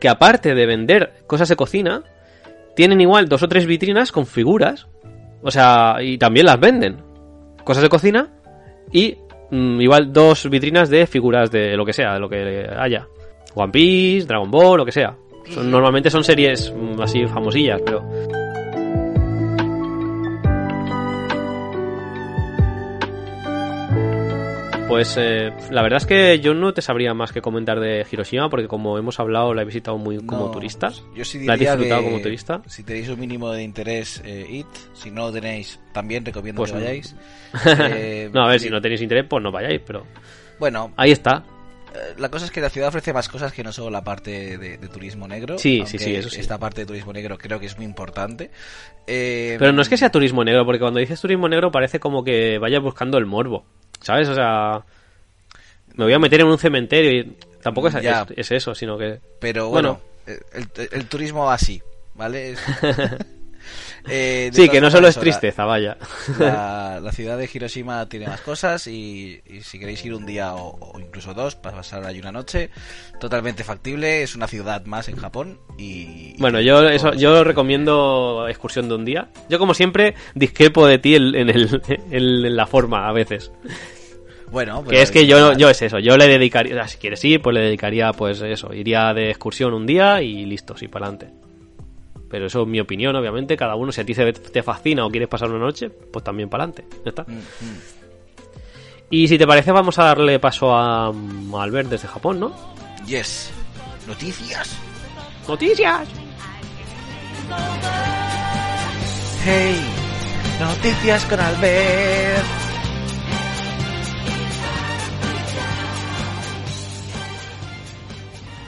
que aparte de vender cosas de cocina, tienen igual dos o tres vitrinas con figuras. O sea, y también las venden. Cosas de cocina y mm, igual dos vitrinas de figuras de lo que sea, de lo que haya. One Piece, Dragon Ball, lo que sea. Son- normalmente son series mm, así famosillas, pero... Pues eh, la verdad es que yo no te sabría más que comentar de Hiroshima porque como hemos hablado la he visitado muy como turista. Yo sí ¿La has diría disfrutado que como turista? Si tenéis un mínimo de interés, eh, id. Si no lo tenéis, también recomiendo Pues que no. vayáis. Eh, no, a ver, sí. si no tenéis interés, pues no vayáis, pero Bueno, ahí está. eh, la cosa es que la ciudad ofrece más cosas que no solo la parte de, de turismo negro. Sí, sí, sí, eso sí. Esta parte de turismo negro creo que es muy importante. Eh, Pero no es que sea turismo negro, porque cuando dices turismo negro parece como que vayas buscando el morbo, ¿sabes? O sea, me voy a meter en un cementerio y tampoco es, es- es eso, sino que... Pero bueno. bueno, el, el turismo va así, ¿vale? Es- Eh, Sí, que no solo es eso, la- tristeza, vaya. La, la ciudad de Hiroshima tiene más cosas y, y si queréis ir un día o, o incluso dos para pasar ahí una noche, totalmente factible. Es una ciudad más en Japón y... Bueno, yo eso, yo recomiendo excursión de un día. Yo como siempre discrepo de ti en, en el, en la forma a veces. Bueno, Que pero es que yo, yo es eso, yo le dedicaría, si quieres ir, pues le dedicaría, pues eso, iría de excursión un día y listo, sí, para adelante. Pero eso es mi opinión, obviamente, cada uno, si a ti se- te fascina o quieres pasar una noche, pues también para adelante, ya está. Mm, mm. Y si te parece, vamos a darle paso a, a Albert desde Japón, ¿no? Yes. Noticias. ¡Noticias! Hey. Noticias con Albert.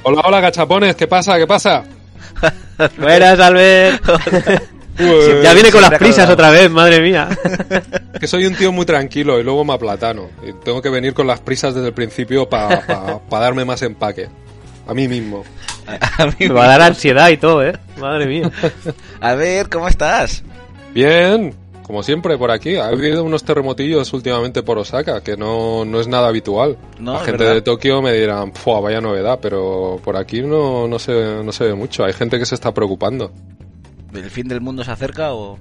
Hola, hola, gachapones, ¿qué pasa? ¿Qué pasa? Buenas, Albert. Pues, ya viene con las prisas acordado. otra vez, madre mía. Que soy un tío muy tranquilo y luego me aplatano. Y tengo que venir con las prisas desde el principio para darme más empaque. A mí mismo. A mí Me va a dar ansiedad y todo, ¿eh? Madre mía. A ver, ¿cómo estás? Bien, como siempre por aquí. Ha habido unos terremotillos últimamente por Osaka, que no, no es nada habitual. No, La gente verdad. de Tokio me dirán, "Fua, vaya novedad, pero por aquí no, no, se, no se ve mucho. Hay gente que se está preocupando. ¿El fin del mundo se acerca o...?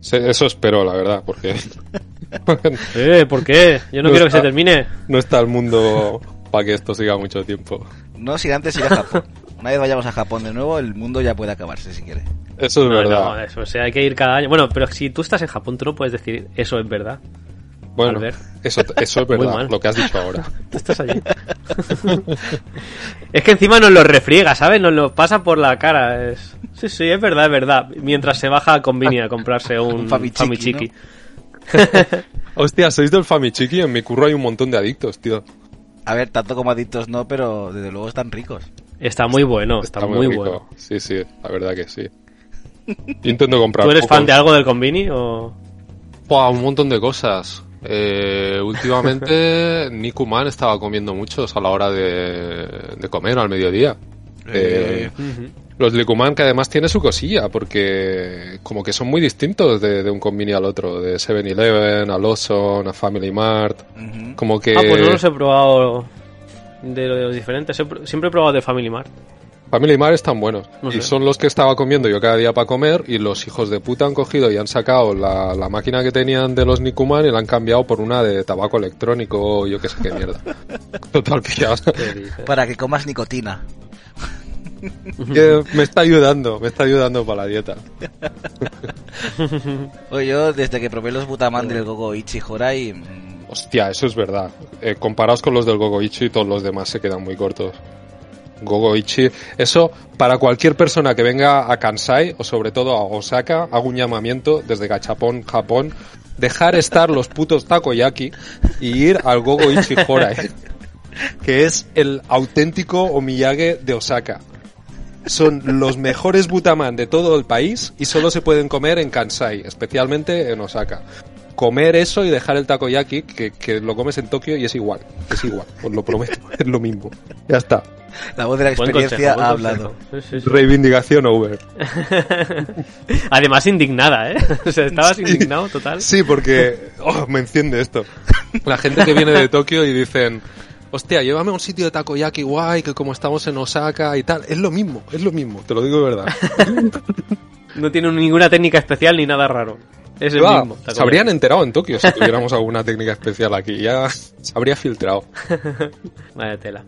Se- Eso espero, la verdad, porque Eh, ¿por qué? Yo no No quiero que está. se termine. no está el mundo para que esto siga mucho tiempo. No, si antes ir a Japón. Una vez vayamos a Japón de nuevo, el mundo ya puede acabarse si quiere. Eso es No, verdad. no, eso, o sea, hay que ir cada año. Bueno, pero si tú estás en Japón, tú no puedes decir eso es verdad. bueno, eso, eso es Muy verdad, lo que has dicho ahora. Tú estás allí. es que encima nos lo refriega, ¿sabes? Nos lo pasa por la cara. Es... Sí, sí, es verdad, es verdad. Mientras se baja a Convini a comprarse un, Un Famichiki, Famichiki. Hostia, sois del Famichiki, en mi curro hay un montón de adictos, tío. A ver, tanto como adictos no, pero desde luego están ricos. Está muy bueno, está, muy, rico. bueno. Sí, sí, la verdad que sí. Yo intento comprar ¿Tú eres pocos. fan de algo del Convini o...? Buah, un montón de cosas. Eh, últimamente Nikuman estaba comiendo muchos a la hora de, de comer al mediodía. Eh, los Likuman que además tiene su cosilla porque como que son muy distintos de, de un convini al otro, de 7-Eleven a Lawson a Family Mart. Como que Ah, pues no los he probado de los diferentes. Siempre he probado de Family Mart. Family Mart están buenos. No y sé. son los que estaba comiendo yo cada día para comer y los hijos de puta han cogido y han sacado la, la máquina que tenían de los Nikuman y la han cambiado por una de tabaco electrónico o yo qué sé qué mierda. Para que comas nicotina. que me está ayudando, me está ayudando para la dieta. Oye, yo desde que probé los Butaman del Gogo Ichi Horai, mm, Hostia, eso es verdad. Eh, comparados con los del Gogoichi, todos los demás se quedan muy cortos. Gogoichi, eso para cualquier persona que venga a Kansai o sobre todo a Osaka, hago un llamamiento desde Gachapón, Japón, dejar estar los putos takoyaki y ir al Gogoichi Horai, que es el auténtico omiyage de Osaka. Son los mejores butaman de todo el país y solo se pueden comer en Kansai, especialmente en Osaka. Comer eso y dejar el takoyaki, que, que lo comes en Tokio y es igual, es igual, os lo prometo, es lo mismo. Ya está. la voz de la experiencia consejo, ha hablado. consejo. Sí, sí, sí. Reivindicación over. Además indignada, ¿eh? O sea, estabas indignado total. Sí, porque oh, me enciende esto. La gente que viene de Tokio y dicen, hostia, llévame a un sitio de takoyaki guay, que como estamos en Osaka y tal, es lo mismo, es lo mismo, te lo digo de verdad. No tiene ninguna técnica especial ni nada raro. Es el mismo. ¿te se habrían enterado en Tokio si tuviéramos alguna técnica especial aquí, ya se habría filtrado. Vaya tela.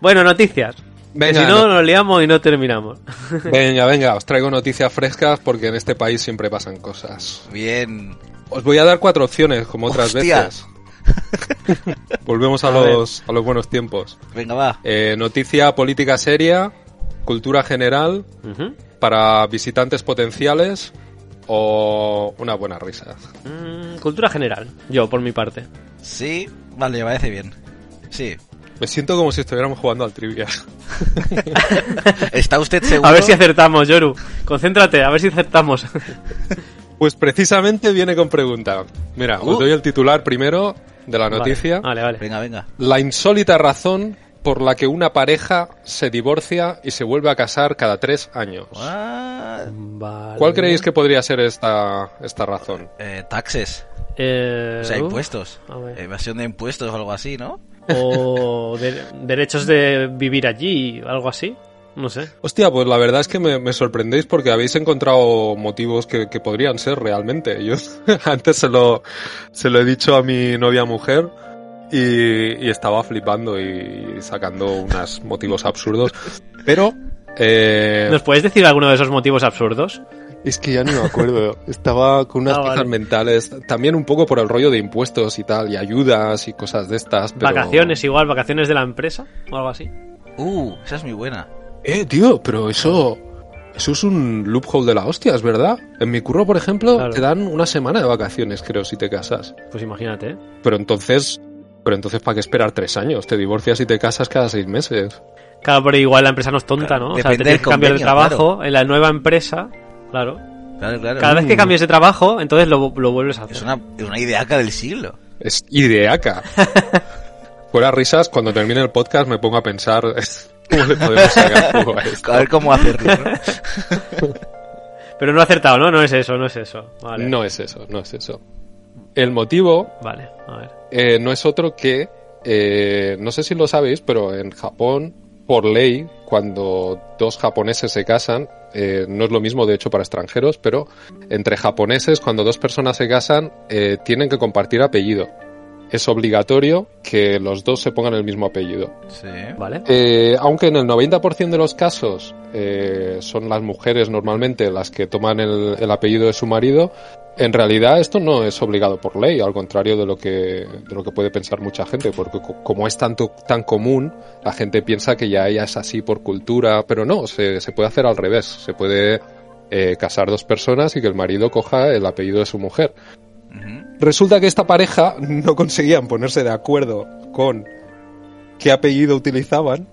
Bueno, noticias. Venga, si no, no- nos liamos y no terminamos. Venga, venga, os traigo noticias frescas porque en este país siempre pasan cosas. Bien. Os voy a dar cuatro opciones, como otras Hostia. veces. Volvemos a, los, a los buenos tiempos. Venga, va. Eh, noticia política seria, cultura general, para visitantes potenciales o una buena risa. Mm, cultura general, yo por mi parte. Sí, vale, me parece bien. Sí. Me siento como si estuviéramos jugando al trivia. ¿Está usted seguro? A ver si acertamos, Yoru. Concéntrate, a ver si acertamos. Pues precisamente viene con pregunta. Mira, os Uh. doy el titular primero de la noticia. Vale, vale. Venga, venga. La insólita razón por la que una pareja se divorcia y se vuelve a casar cada tres años. Vale. ¿Cuál creéis que podría ser esta, esta razón? eh, taxes. Eh, O sea, uh, impuestos. Evasión de impuestos o algo así, ¿no? O de- derechos de vivir allí, algo así. No sé. Hostia, pues la verdad es que me, me sorprendéis porque habéis encontrado motivos que, que podrían ser realmente. Yo antes se lo, se lo he dicho a mi novia mujer y, y estaba flipando y sacando unos motivos absurdos. Pero eh, ¿Nos puedes decir alguno de esos motivos absurdos? es que ya no me acuerdo. Estaba con unas Ah, cosas vale. mentales. También un poco por el rollo de impuestos y tal, y ayudas y cosas de estas. Pero... Vacaciones igual, vacaciones de la empresa o algo así. Uh, esa es muy buena. Eh, tío, pero eso. Eso es un loophole de la hostia, es verdad. En mi curro, por ejemplo, Claro. te dan una semana de vacaciones, creo, si te casas. Pues imagínate, ¿eh? Pero entonces. Pero entonces, ¿para qué esperar tres años? Te divorcias y te casas cada seis meses. Claro, pero igual la empresa no es tonta, ¿no? O sea, te tienes que cambiar de trabajo en la nueva empresa. Claro. Claro, claro. Cada vez que cambies de trabajo, entonces lo, lo vuelves a hacer. Es una, una ideaca del siglo. Es ideaca. Fuera risas, cuando termine el podcast me pongo a pensar cómo le podemos sacar jugo a esto. A ver cómo hacerlo. ¿no? Pero no he acertado, ¿no? No es eso, no es eso. Vale. No es eso, no es eso. El motivo Vale, a ver. eh, no es otro que, eh, no sé si lo sabéis, pero en Japón, por ley, cuando dos japoneses se casan, eh, no es lo mismo de hecho para extranjeros, pero entre japoneses, cuando dos personas se casan, eh, tienen que compartir apellido. Es obligatorio que los dos se pongan el mismo apellido. Sí. Vale. Eh, aunque en el 90% de los casos eh, son las mujeres normalmente las que toman el, el apellido de su marido, en realidad esto no es obligado por ley, al contrario de lo que, de lo que puede pensar mucha gente, porque co- como es tanto, tan común, la gente piensa que ya ella es así por cultura, pero no, se, se puede hacer al revés, se puede eh, casar dos personas y que el marido coja el apellido de su mujer. Resulta que esta pareja no conseguían ponerse de acuerdo con qué apellido utilizaban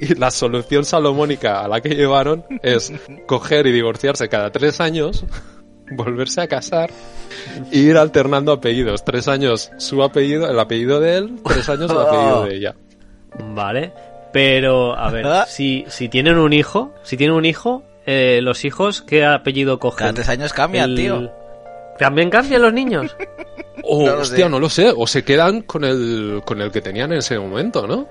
y la solución salomónica a la que llevaron es coger y divorciarse cada tres años, volverse a casar e ir alternando apellidos. Tres años su apellido, el apellido de él, tres años el apellido de ella. Vale. Pero, a ver, si, si tienen un hijo, si tienen un hijo, eh, los hijos, ¿qué apellido cogen? Cada tres años cambian, El- tío. ¿También cambian los niños? O, No lo hostia, sé. no lo sé, o se quedan con el, con el que tenían en ese momento, ¿no?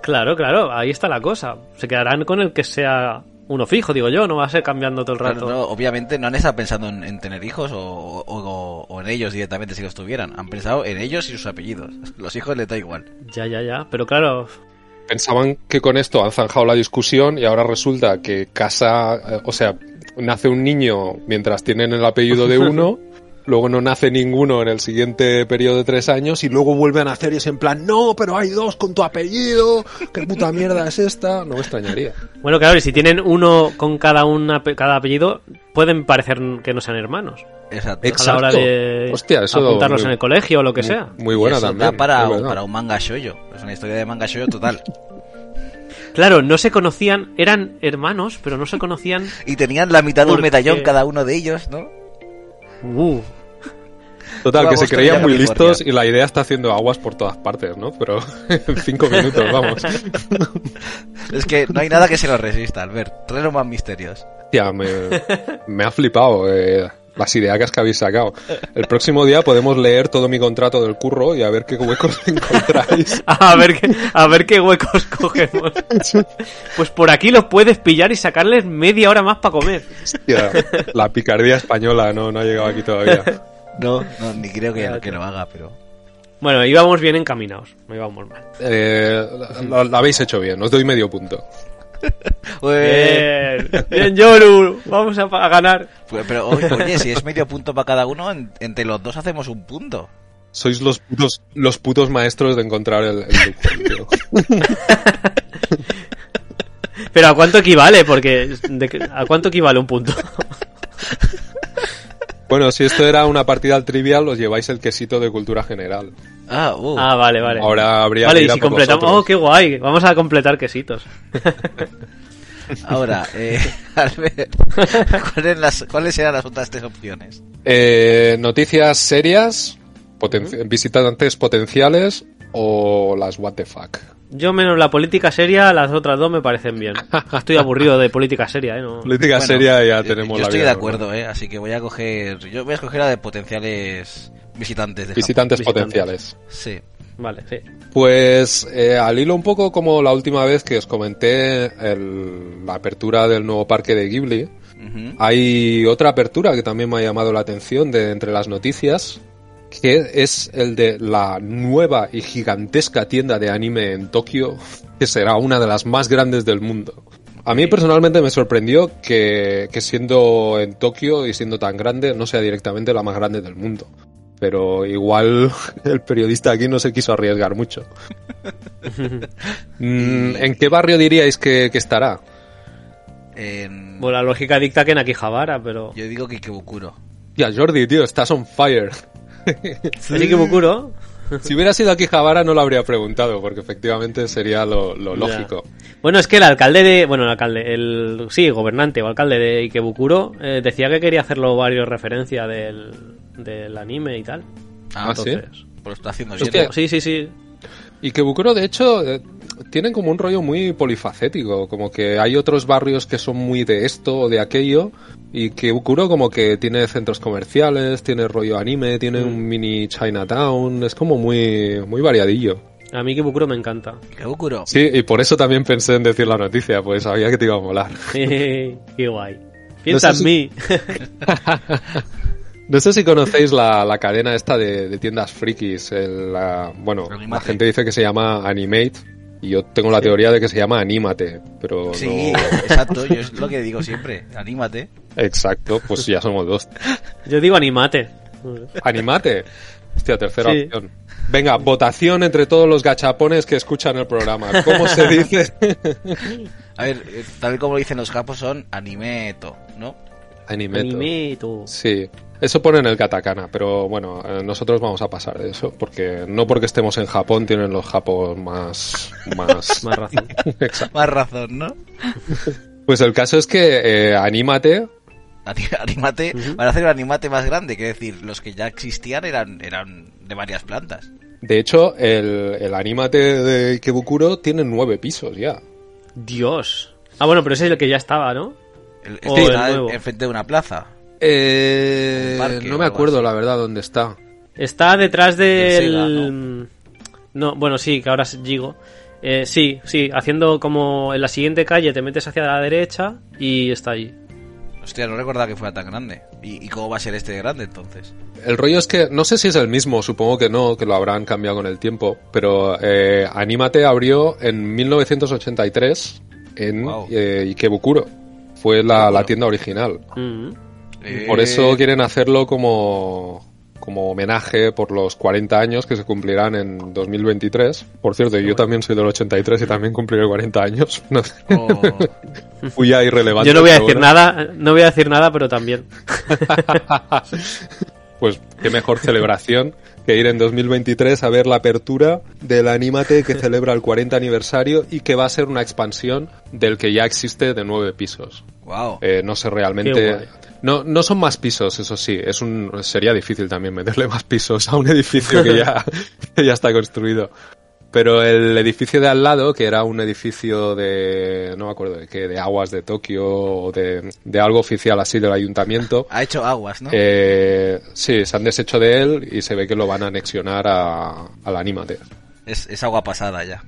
Claro, claro, ahí está la cosa. Se quedarán con el que sea uno fijo, digo yo, no va a ser cambiando todo el Claro, rato. no, obviamente no han estado pensando en, en tener hijos o, o- o- o en ellos directamente si los tuvieran. Han pensado en ellos y sus apellidos. Los hijos les da igual. Ya, ya, ya. Pero claro, pensaban que con esto han zanjado la discusión y ahora resulta que casa, eh, o sea, nace un niño mientras tienen el apellido de uno, luego no nace ninguno en el siguiente periodo de tres años y luego vuelven a nacer y es en plan, no, pero hay dos con tu apellido, qué puta mierda es esta, no me extrañaría. bueno, claro, y si tienen uno con cada, una, cada apellido, pueden parecer que no sean hermanos. Exacto. Ex- A la hora de Hostia, eso apuntarlos muy- en el colegio o lo que Muy- sea. Muy buena eso también. Da para, para un manga shoyo. Es una historia de manga shoyo total. Claro, no se conocían, eran hermanos, pero no se conocían. Y tenían la mitad de un Porque- medallón cada uno de ellos, ¿no? Uh, Total, que se creían muy listos y la idea está haciendo aguas por todas partes, ¿no? Pero en cinco minutos, vamos. Es que no hay nada que se lo resista, Albert. Trae más misterios. Hostia, me, me ha flipado eh, las ideas que habéis sacado. El próximo día podemos leer todo mi contrato del curro y a ver qué huecos encontráis. a ver qué, a ver qué huecos cogemos. Pues por aquí los puedes pillar y sacarles media hora más para comer. Hostia, la picardía española no, no ha llegado aquí todavía. No, no ni creo que, que lo haga, pero. Bueno, íbamos bien encaminados, no íbamos mal. Eh, lo, lo habéis hecho bien, os doy medio punto. Bien, bien, Yoru, vamos a, a ganar. pues, pero oye, oye, si es medio punto para cada uno, en- entre los dos hacemos un punto. Sois los putos, los putos maestros de encontrar el, el tío. Pero ¿a cuánto equivale? Porque ¿a cuánto equivale un punto? Bueno, si esto era una partida al trivial, os lleváis el quesito de cultura general. Ah, uh. Ah, vale, vale. Ahora habría Vale, que y ir a si por completamos... vosotros. Oh, qué guay. Vamos a completar quesitos. Ahora, eh, Albert, ¿cuáles, las- ¿cuáles eran las otras tres opciones? Eh, noticias serias, poten- visitantes potenciales o las what the fuck. Yo menos la política seria, las otras dos me parecen bien. Estoy aburrido de política seria, ¿eh? No. Política Bueno, seria ya yo- tenemos Yo la estoy vida de acuerdo, eh, así que voy a coger. Yo voy a escoger la de potenciales visitantes de Visitantes, Visitantes. potenciales. Sí. Vale, sí. Pues eh, al hilo un poco como la última vez que os comenté el- la apertura del nuevo parque de Ghibli, hay otra apertura que también me ha llamado la atención de entre las noticias, que es el de la nueva y gigantesca tienda de anime en Tokio, que será una de las más grandes del mundo. A mí personalmente me sorprendió que, que siendo en Tokio y siendo tan grande no sea directamente la más grande del mundo. Pero igual el periodista aquí no se quiso arriesgar mucho. Mm, ¿En qué barrio diríais que, que estará? En- Bueno, la lógica dicta que en Akihabara, pero... Yo digo que Ikebukuro. Ya, Jordi, tío, estás on fire. Así que Bukuro... Si hubiera sido aquí Javara no lo habría preguntado, porque efectivamente sería lo, lo Ya. lógico. Bueno, es que el alcalde de... Bueno, el alcalde... El, sí, gobernante o alcalde de Ikebukuro eh, decía que quería hacerlo varios referencia del, del anime y tal. Ah, ¿sí? Entonces... Pues lo está haciendo Hostia. bien. Sí, sí, sí. Y que Bukuro, de hecho, eh, tienen como un rollo muy polifacético, como que hay otros barrios que son muy de esto o de aquello, Y Ikebukuro como que tiene centros comerciales, tiene rollo anime, tiene un mini Chinatown, es como muy, muy variadillo. A mí Kibukuro me encanta. Kibukuro. Sí, y por eso también pensé en decir la noticia, pues sabía que te iba a molar. Qué guay. Piensa No sé en mí. No sé si conocéis la, la cadena esta de, de tiendas frikis. el, la- bueno, la Animate. gente dice que se llama Animate y yo tengo la teoría de que se llama Anímate, pero Sí, no... exacto, yo es lo que digo siempre. Anímate. Exacto, pues ya somos dos. Yo digo animate. Animate. Hostia, tercera Sí. opción. Venga, votación entre todos los gachapones que escuchan el programa. ¿Cómo se dice? A ver, eh, tal como lo dicen los japos son animeto, ¿no? Animeto. Animeto. Sí, eso pone en el katakana, pero bueno, eh, nosotros vamos a pasar de eso, porque no porque estemos en Japón tienen los japos más... más... Más razón. Exacto. Más razón, ¿no? Pues el caso es que eh, Anímate, Ani- Animate, van a hacer un animate más grande, que decir, los que ya existían eran, eran de varias plantas. de hecho, el, el Anímate de Ikebukuro tiene nueve pisos ya. Dios. Ah, bueno, pero ese es el que ya estaba, ¿no? El, O este el está nuevo. enfrente de una plaza. Eh, Un parque no me acuerdo así. la verdad dónde está. Está detrás Del del... Sega, ¿no? bueno, sí, que ahora es Gigo. Eh, sí, sí, haciendo como en la siguiente calle te metes hacia la derecha y está ahí. Hostia, no recordaba que fuera tan grande. ¿Y, y cómo va a ser este de grande entonces? El rollo es que no sé si es el mismo, supongo que no, que lo habrán cambiado con el tiempo, pero eh, Anímate abrió en 1983 en Wow. eh, Ikebukuro. Fue la, la tienda original. Mm. Eh, Por eso quieren hacerlo como, como homenaje por los 40 años que se cumplirán en 2023. Por cierto, yo también soy del 83 y también cumpliré 40 años. No sé, oh, fui ya irrelevante. Yo no voy a decir bueno. nada, no voy a decir nada, pero también. Pues qué mejor celebración que ir en 2023 a ver la apertura del Anímate que celebra el 40 aniversario y que va a ser una expansión del que ya existe de nueve pisos. Wow. Eh, no sé realmente. No, no son más pisos, eso sí. Es un, sería difícil también meterle más pisos a un edificio que ya, que ya está construido. Pero el edificio de al lado, que era un edificio de, no me acuerdo de qué, de aguas de Tokio o de, de algo oficial así del ayuntamiento, Ha hecho aguas, ¿no? eh, sí, se han deshecho de él y se ve que lo van a anexionar a, al Anímate. Es, es agua pasada ya.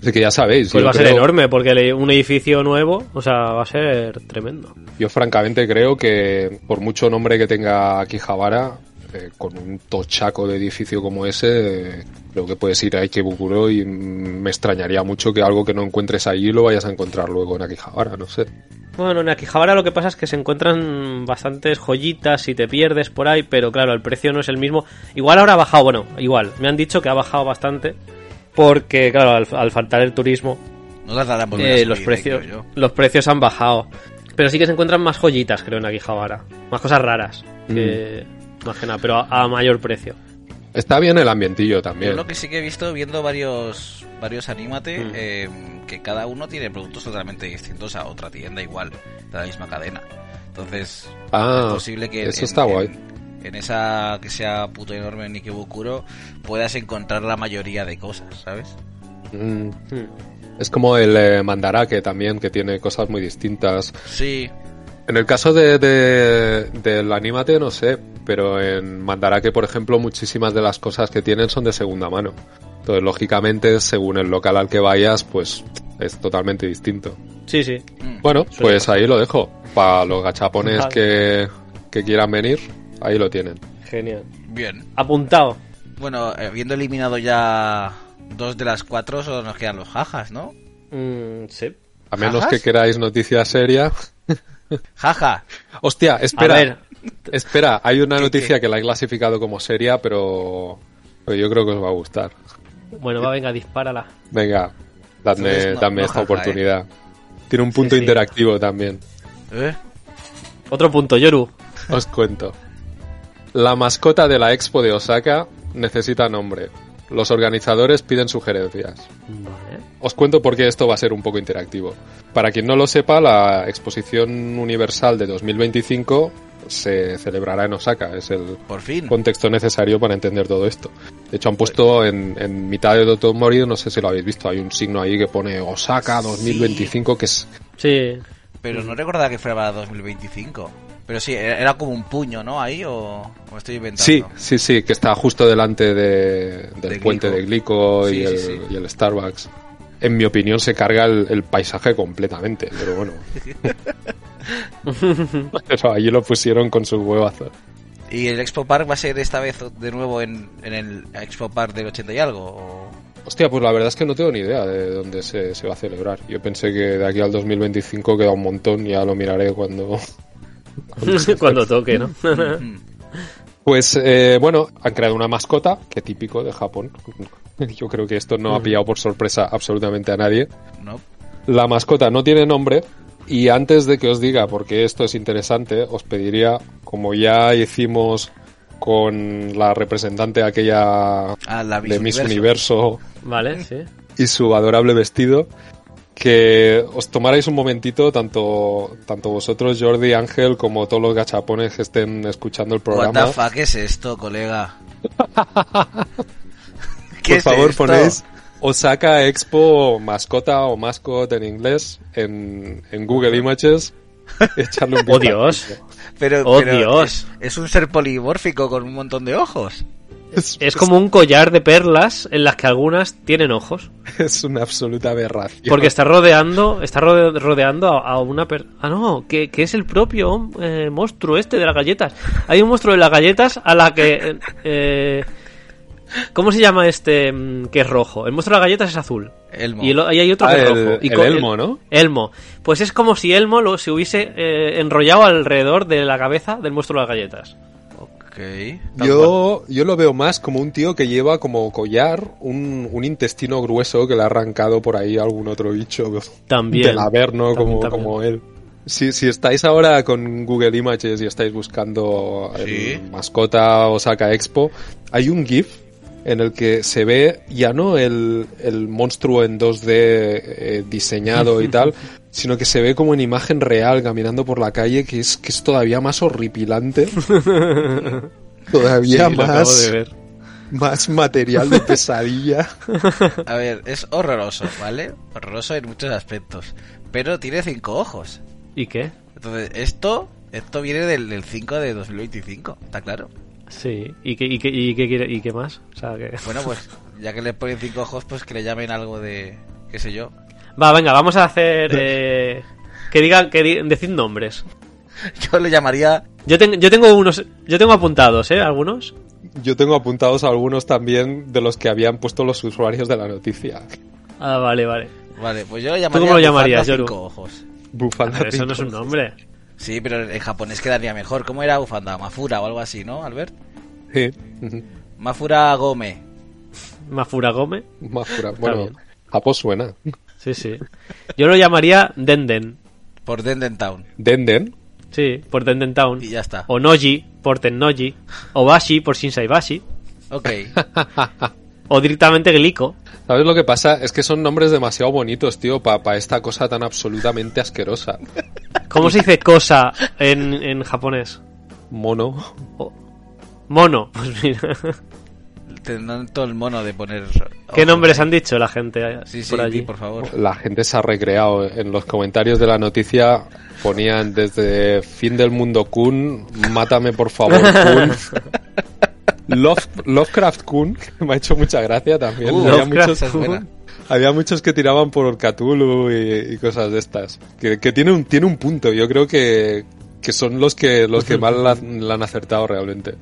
Así que ya sabéis. Pues va a ser enorme, porque un edificio nuevo, o sea, va a ser tremendo. Yo francamente creo que por mucho nombre que tenga Akihabara, eh, con un tochaco de edificio como ese, eh, creo que puedes ir a Ikebukuro y me extrañaría mucho que algo que no encuentres allí lo vayas a encontrar luego en Akihabara, no sé. Bueno, en Akihabara lo que pasa es que se encuentran bastantes joyitas y te pierdes por ahí, pero claro, el precio no es el mismo. Igual ahora ha bajado, bueno, igual, me han dicho que ha bajado bastante, porque claro, al, al faltar el turismo, No eh, subir, los eh, precios yo. los precios han bajado. Pero sí que se encuentran más joyitas, creo, en Akihabara. Más cosas raras, que, más que nada, pero a, a mayor precio. Está bien el ambientillo Yo también. lo que sí que he visto viendo varios varios Anímate, Mm. eh, que cada uno tiene productos totalmente distintos a otra tienda igual, de la misma cadena. Entonces, Ah, es posible que eso está guay. En, esa que sea puto enorme en Ikebukuro puedas encontrar la mayoría de cosas, ¿sabes? Mm, Hmm. Es como el eh, Mandarake también, que tiene cosas muy distintas. Sí, En el caso de, de- del Anímate, no sé, pero en Mandarake, por ejemplo, muchísimas de las cosas que tienen son de segunda mano. Entonces, lógicamente, según el local al que vayas, pues es totalmente distinto. Sí, sí. Mm. Bueno, pues ahí lo dejo. Para los gachapones que, que quieran venir, ahí lo tienen. Genial. bien. Apuntado. Bueno, eh, habiendo eliminado ya dos de las cuatro, solo nos quedan los jajas, ¿no? Mm, sí. A menos ¿Jajas? que queráis noticia seria. Jaja, Hostia, espera. A ver. Espera, hay una ¿Qué, noticia qué? que la he clasificado como seria, pero, pero yo creo que os va a gustar. Bueno, va, venga, dispárala. Venga, dadme, Entonces, no- dadme no esta jaja, oportunidad. Tiene un punto sí. interactivo también. ¿eh? Otro punto, Yoru. Os cuento. La mascota de la expo de Osaka necesita nombre. Los organizadores piden sugerencias. Vale. Os cuento por qué esto va a ser un poco interactivo. Para quien no lo sepa, la Exposición Universal de 2025 se celebrará en Osaka. Es el Por fin. contexto necesario para entender todo esto. De hecho, han puesto en, en mitad de Doctor Mori, no sé si lo habéis visto, hay un signo ahí que pone Osaka 2025, que es Pero pero no recordaba que fuera para 2025. Pero sí, era como un puño, ¿no? Ahí, o, o estoy inventando. Sí, sí, sí, que está justo delante de- del De puente Glico. de Glico y, el, sí, sí. y el Starbucks. En mi opinión se carga el, el paisaje completamente, pero bueno. pero allí lo pusieron con sus huevazos. ¿Y el Expo Park va a ser esta vez de nuevo en, en el Expo Park del 80 y algo? o- Hostia, pues la verdad es que no tengo ni idea de dónde se, se va a celebrar. Yo pensé que de aquí al 2025 queda un montón, ya lo miraré cuando... Cuando toque, ¿no? Mm. Pues eh, bueno, han creado una mascota, que típico de Japón. Yo creo que esto no ha pillado por sorpresa absolutamente a nadie. ¿No? La mascota no tiene nombre y antes de que os diga por qué esto es interesante, os pediría, como ya hicimos con la representante aquella Ah, la de Miss Universo. Universo Vale, sí. y su adorable vestido, que os tomarais un momentito, tanto, tanto vosotros, Jordi, Ángel, como todos los gachapones que estén escuchando el What programa. the fuck es esto, colega? ¿Qué Por es favor, esto? ponéis Osaka Expo mascota o mascot en inglés en, en Google Images. Echarle un ¡Oh. Dios! Pero, ¡Oh, pero Dios! Es, es un ser polimórfico con un montón de ojos. Es, Es como un collar de perlas en las que algunas tienen ojos. es una absoluta aberración. Porque está rodeando, está rode- rodeando a, a una per... Ah, no, que, que es el propio eh, monstruo este de las galletas. Hay un monstruo de las galletas a la que... eh, eh, ¿Cómo se llama este mm, que es rojo? El monstruo de las galletas es azul. Elmo. Y el- ahí hay otro Ah, que es el- rojo. Y el Elmo, ¿no? Elmo. Pues es como si Elmo lo, se hubiese eh, enrollado alrededor de la cabeza del monstruo de las galletas. Yo, yo lo veo más como un tío que lleva como collar un, un intestino grueso que le ha arrancado por ahí a algún otro bicho También. del Averno También, como, también. como él. Si, si estáis ahora con Google Images y estáis buscando el Sí. mascota Osaka Expo, hay un GIF en el que se ve ya no el, el monstruo en 2D eh, diseñado y tal, sino que se ve como en imagen real caminando por la calle, que es, que es todavía más horripilante. todavía Sí, lo acabo más, de ver. más material de pesadilla. A ver, es horroroso, ¿vale? Horroroso en muchos aspectos. Pero tiene cinco ojos. ¿Y qué? Entonces, esto esto viene del, del 5 de 2025, ¿está claro? Sí. ¿Y qué, y qué, y qué, quiere- y qué más? O sea, que... Bueno, pues ya que le ponen cinco ojos, pues que le llamen algo de, qué sé yo. Va, venga, vamos a hacer... eh, que digan, que di- decid nombres. Yo le llamaría Yo, tengo yo tengo unos... Yo tengo apuntados, ¿eh? Algunos. Yo tengo apuntados algunos también de los que habían puesto los usuarios de la noticia. Ah, vale, vale. Vale, pues yo le llamaría cómo lo llamarías, Bufanda Yoru? cinco ojos. Bufanda Pero eso no es un nombre. Sí, pero en japonés quedaría mejor. ¿Cómo era bufanda? Mafura o algo así, ¿no, Albert? Sí. Mafura Gome. Mafura Gome. Mafura. Bueno. Japo suena. Sí, sí. Yo lo llamaría Denden. Por Denden Town. Denden. Sí, por Denden Town. Y ya está. O Noji, por Tennoji. O Bashi, por Shinsai Bashi. Ok. O directamente Glico. ¿Sabes lo que pasa? Es que son nombres demasiado bonitos, tío, para esta cosa tan absolutamente asquerosa. ¿Cómo se dice cosa en, en japonés? Mono. O- Mono. Pues mira. Tendrán todo el mono de poner. ¿Qué nombres ahí. han dicho la gente Sí, sí, por allí? por favor. La gente se ha recreado. En los comentarios de la noticia ponían desde fin del mundo Kun, mátame por favor Kun. Love- Lovecraft Kun, que me ha hecho mucha gracia también. Uh, había, muchos, había muchos que tiraban por Cthulhu y, y cosas de estas. Que, que tiene, un, tiene un punto. Yo creo que, que son los que, los que más la, la han acertado realmente.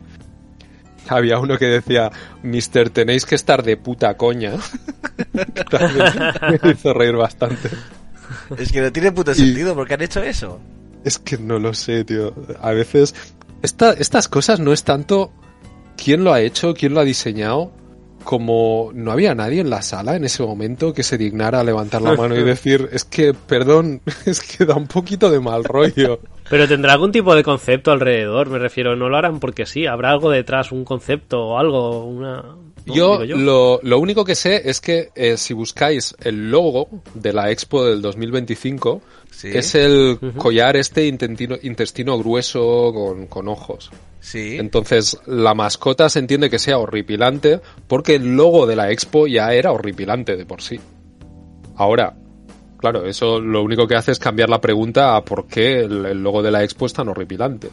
Había uno que decía, Mister, tenéis que estar de puta coña. Me hizo reír bastante. Es que no tiene puto sentido porque han hecho eso. Es que no lo sé, tío. A veces... Esta, estas cosas no es tanto quién lo ha hecho, quién lo ha diseñado, como no había nadie en la sala en ese momento que se dignara a levantar la mano y decir, es que, perdón, es que da un poquito de mal rollo. Pero tendrá algún tipo de concepto alrededor, me refiero. No lo harán porque sí, habrá algo detrás, un concepto o algo, una... ¿no? Yo, Lo, lo único que sé es que eh, si buscáis el logo de la Expo del 2025, Sí. es el collar este intestino, intestino grueso con, con ojos. Sí. Entonces, la mascota se entiende que sea horripilante porque el logo de la Expo ya era horripilante de por sí. Ahora, Claro, eso lo único que hace es cambiar la pregunta a por qué el, el logo de la expo es tan horripilante.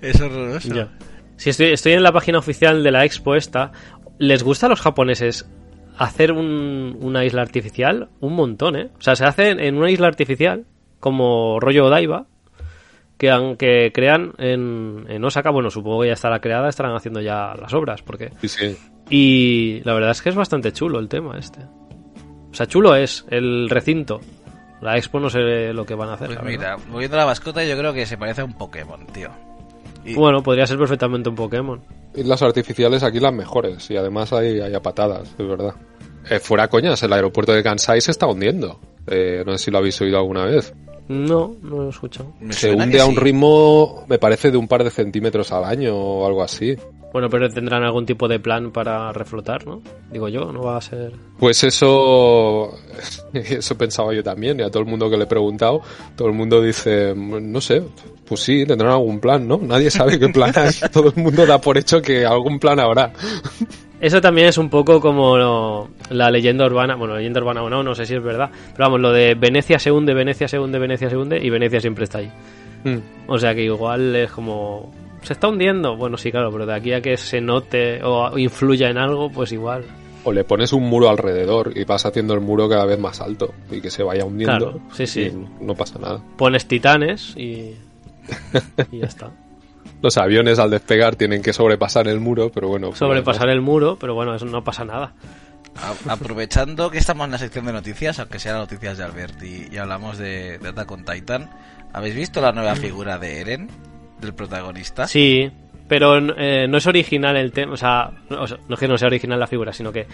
Es horroroso. Ya. Si estoy, estoy en la página oficial de la expo esta, ¿les gusta a los japoneses hacer un- una isla artificial? Un montón, ¿eh? O sea, se hace en una isla artificial, como rollo Odaiba, que, han- que crean en, en Osaka. Bueno, supongo que ya estará creada, estarán haciendo ya las obras, porque... Sí, sí. Y la verdad es que es bastante chulo el tema este. O sea, chulo es el recinto. La expo no sé lo que van a hacer. Pues verdad. mira, volviendo a la mascota, yo creo que se parece a un Pokémon, tío. Y- Bueno, podría ser perfectamente un Pokémon. Islas artificiales aquí las mejores y además hay, hay a patadas, es verdad. Eh, fuera coñas, el aeropuerto de Kansai se está hundiendo. Eh, no sé si lo habéis oído alguna vez. No, no lo he escuchado. Se hunde a un sí. ritmo, me parece, de un par de centímetros al año o algo así. Bueno, pero tendrán algún tipo de plan para reflotar, ¿no? Digo yo, no va a ser. Pues eso, eso pensaba yo también, y a todo el mundo que le he preguntado, todo el mundo dice, no sé, pues sí, tendrán algún plan, ¿no? Nadie sabe qué plan hay, todo el mundo da por hecho que algún plan habrá. Eso también es un poco como lo- la leyenda urbana. Bueno, leyenda urbana o no, no sé si es verdad. Pero vamos, lo de Venecia se hunde, Venecia se hunde, Venecia se hunde y Venecia siempre está ahí. Mm. O sea que igual es como. Se está hundiendo. Bueno, sí, claro, pero de aquí a que se note o influya en algo, pues igual. O le pones un muro alrededor y vas haciendo el muro cada vez más alto y que se vaya hundiendo. Claro, sí, sí. y no pasa nada. Pones titanes y. y ya está. Los aviones al despegar tienen que sobrepasar el muro, pero bueno. Sobrepasar el muro, pero bueno, eso no pasa nada. Aprovechando que estamos en la sección de noticias, aunque sean noticias de Albert, y, y hablamos de, de Attack on Titan, ¿habéis visto la nueva figura de Eren, del protagonista? Sí, pero eh, no es original el tema, o sea, no, no es que no sea original la figura, sino que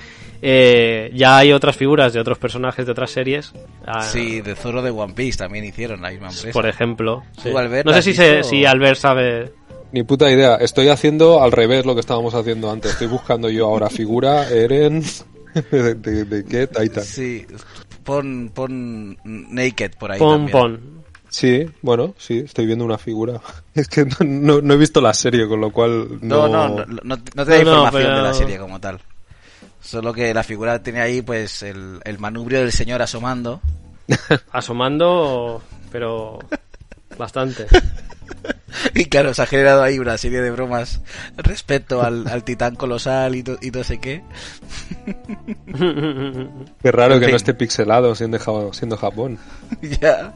eh, ya hay otras figuras de otros personajes de otras series. ah, Sí, de Zoro de One Piece también hicieron la misma empresa. Por ejemplo. sí. ¿Tú, Albert, no sé si, se- si Albert sabe. Ni puta idea. Estoy haciendo al revés lo que estábamos haciendo antes. Estoy buscando yo ahora figura, Eren. ¿De, de- de qué? Titan. Sí, pon, pon Naked por ahí Pon, también. pon. Sí, bueno, sí, estoy viendo una figura. Es que no, no- no he visto la serie, con lo cual No, no. no, no, no, no te da No, no, información pero- de la serie como tal. Solo que la figura tiene ahí pues el, el manubrio del señor asomando. Asomando, pero bastante. Y claro, se ha generado ahí una serie de bromas respecto al, al titán colosal y, to- y no sé qué. Qué raro En que fin. no esté pixelado siendo, siendo Japón. ya.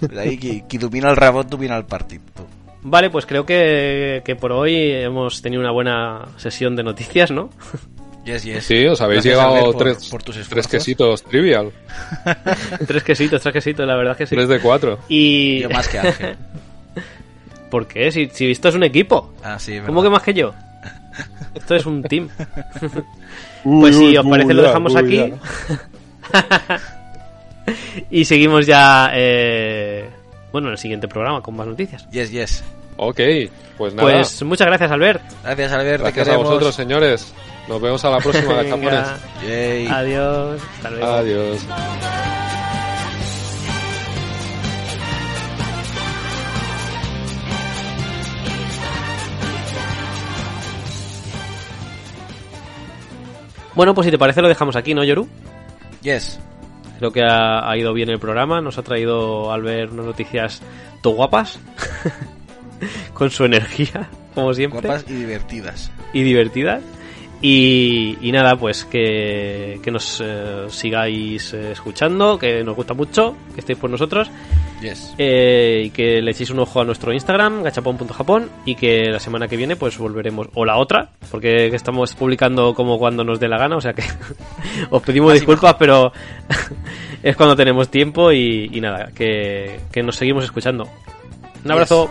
Pues ahí, qui, qui domina el rabot, domina el partido. Vale, pues creo que, que por hoy hemos tenido una buena sesión de noticias, ¿no? Yes, yes. Sí, os habéis Gracias, llegado por- tres, por tus tres quesitos trivial. tres quesitos, tres quesitos, la verdad que sí. Tres de cuatro. Y... Yo más que Ángel. ¿Por qué? Si, si esto es un equipo. Ah, sí, ¿Cómo que más que yo? Esto es un team. Pues si os parece lo dejamos aquí. y seguimos ya, eh, bueno, en el siguiente programa con más noticias. Yes, yes. Ok, pues nada. Pues muchas gracias, Albert. Gracias, Albert. te gracias a vosotros, señores. Nos vemos a la próxima. Yay. adiós. Hasta luego. Adiós. Bueno, pues si te parece lo dejamos aquí, ¿no, Yoru? Yes. Creo que ha, ha ido bien el programa. Nos ha traído Albert unas noticias to guapas. Con su energía, como siempre. Guapas y divertidas. y divertidas. Y, y nada, pues que, que nos eh, sigáis eh, escuchando, que nos gusta mucho, que estéis por nosotros. Yes. eh, y que le echéis un ojo a nuestro Instagram, gachapon.japón, y que la semana que viene pues volveremos, o la otra, porque estamos publicando como cuando nos dé la gana, o sea que os pedimos Así disculpas, pero es cuando tenemos tiempo y, y nada, que, que nos seguimos escuchando. Un abrazo.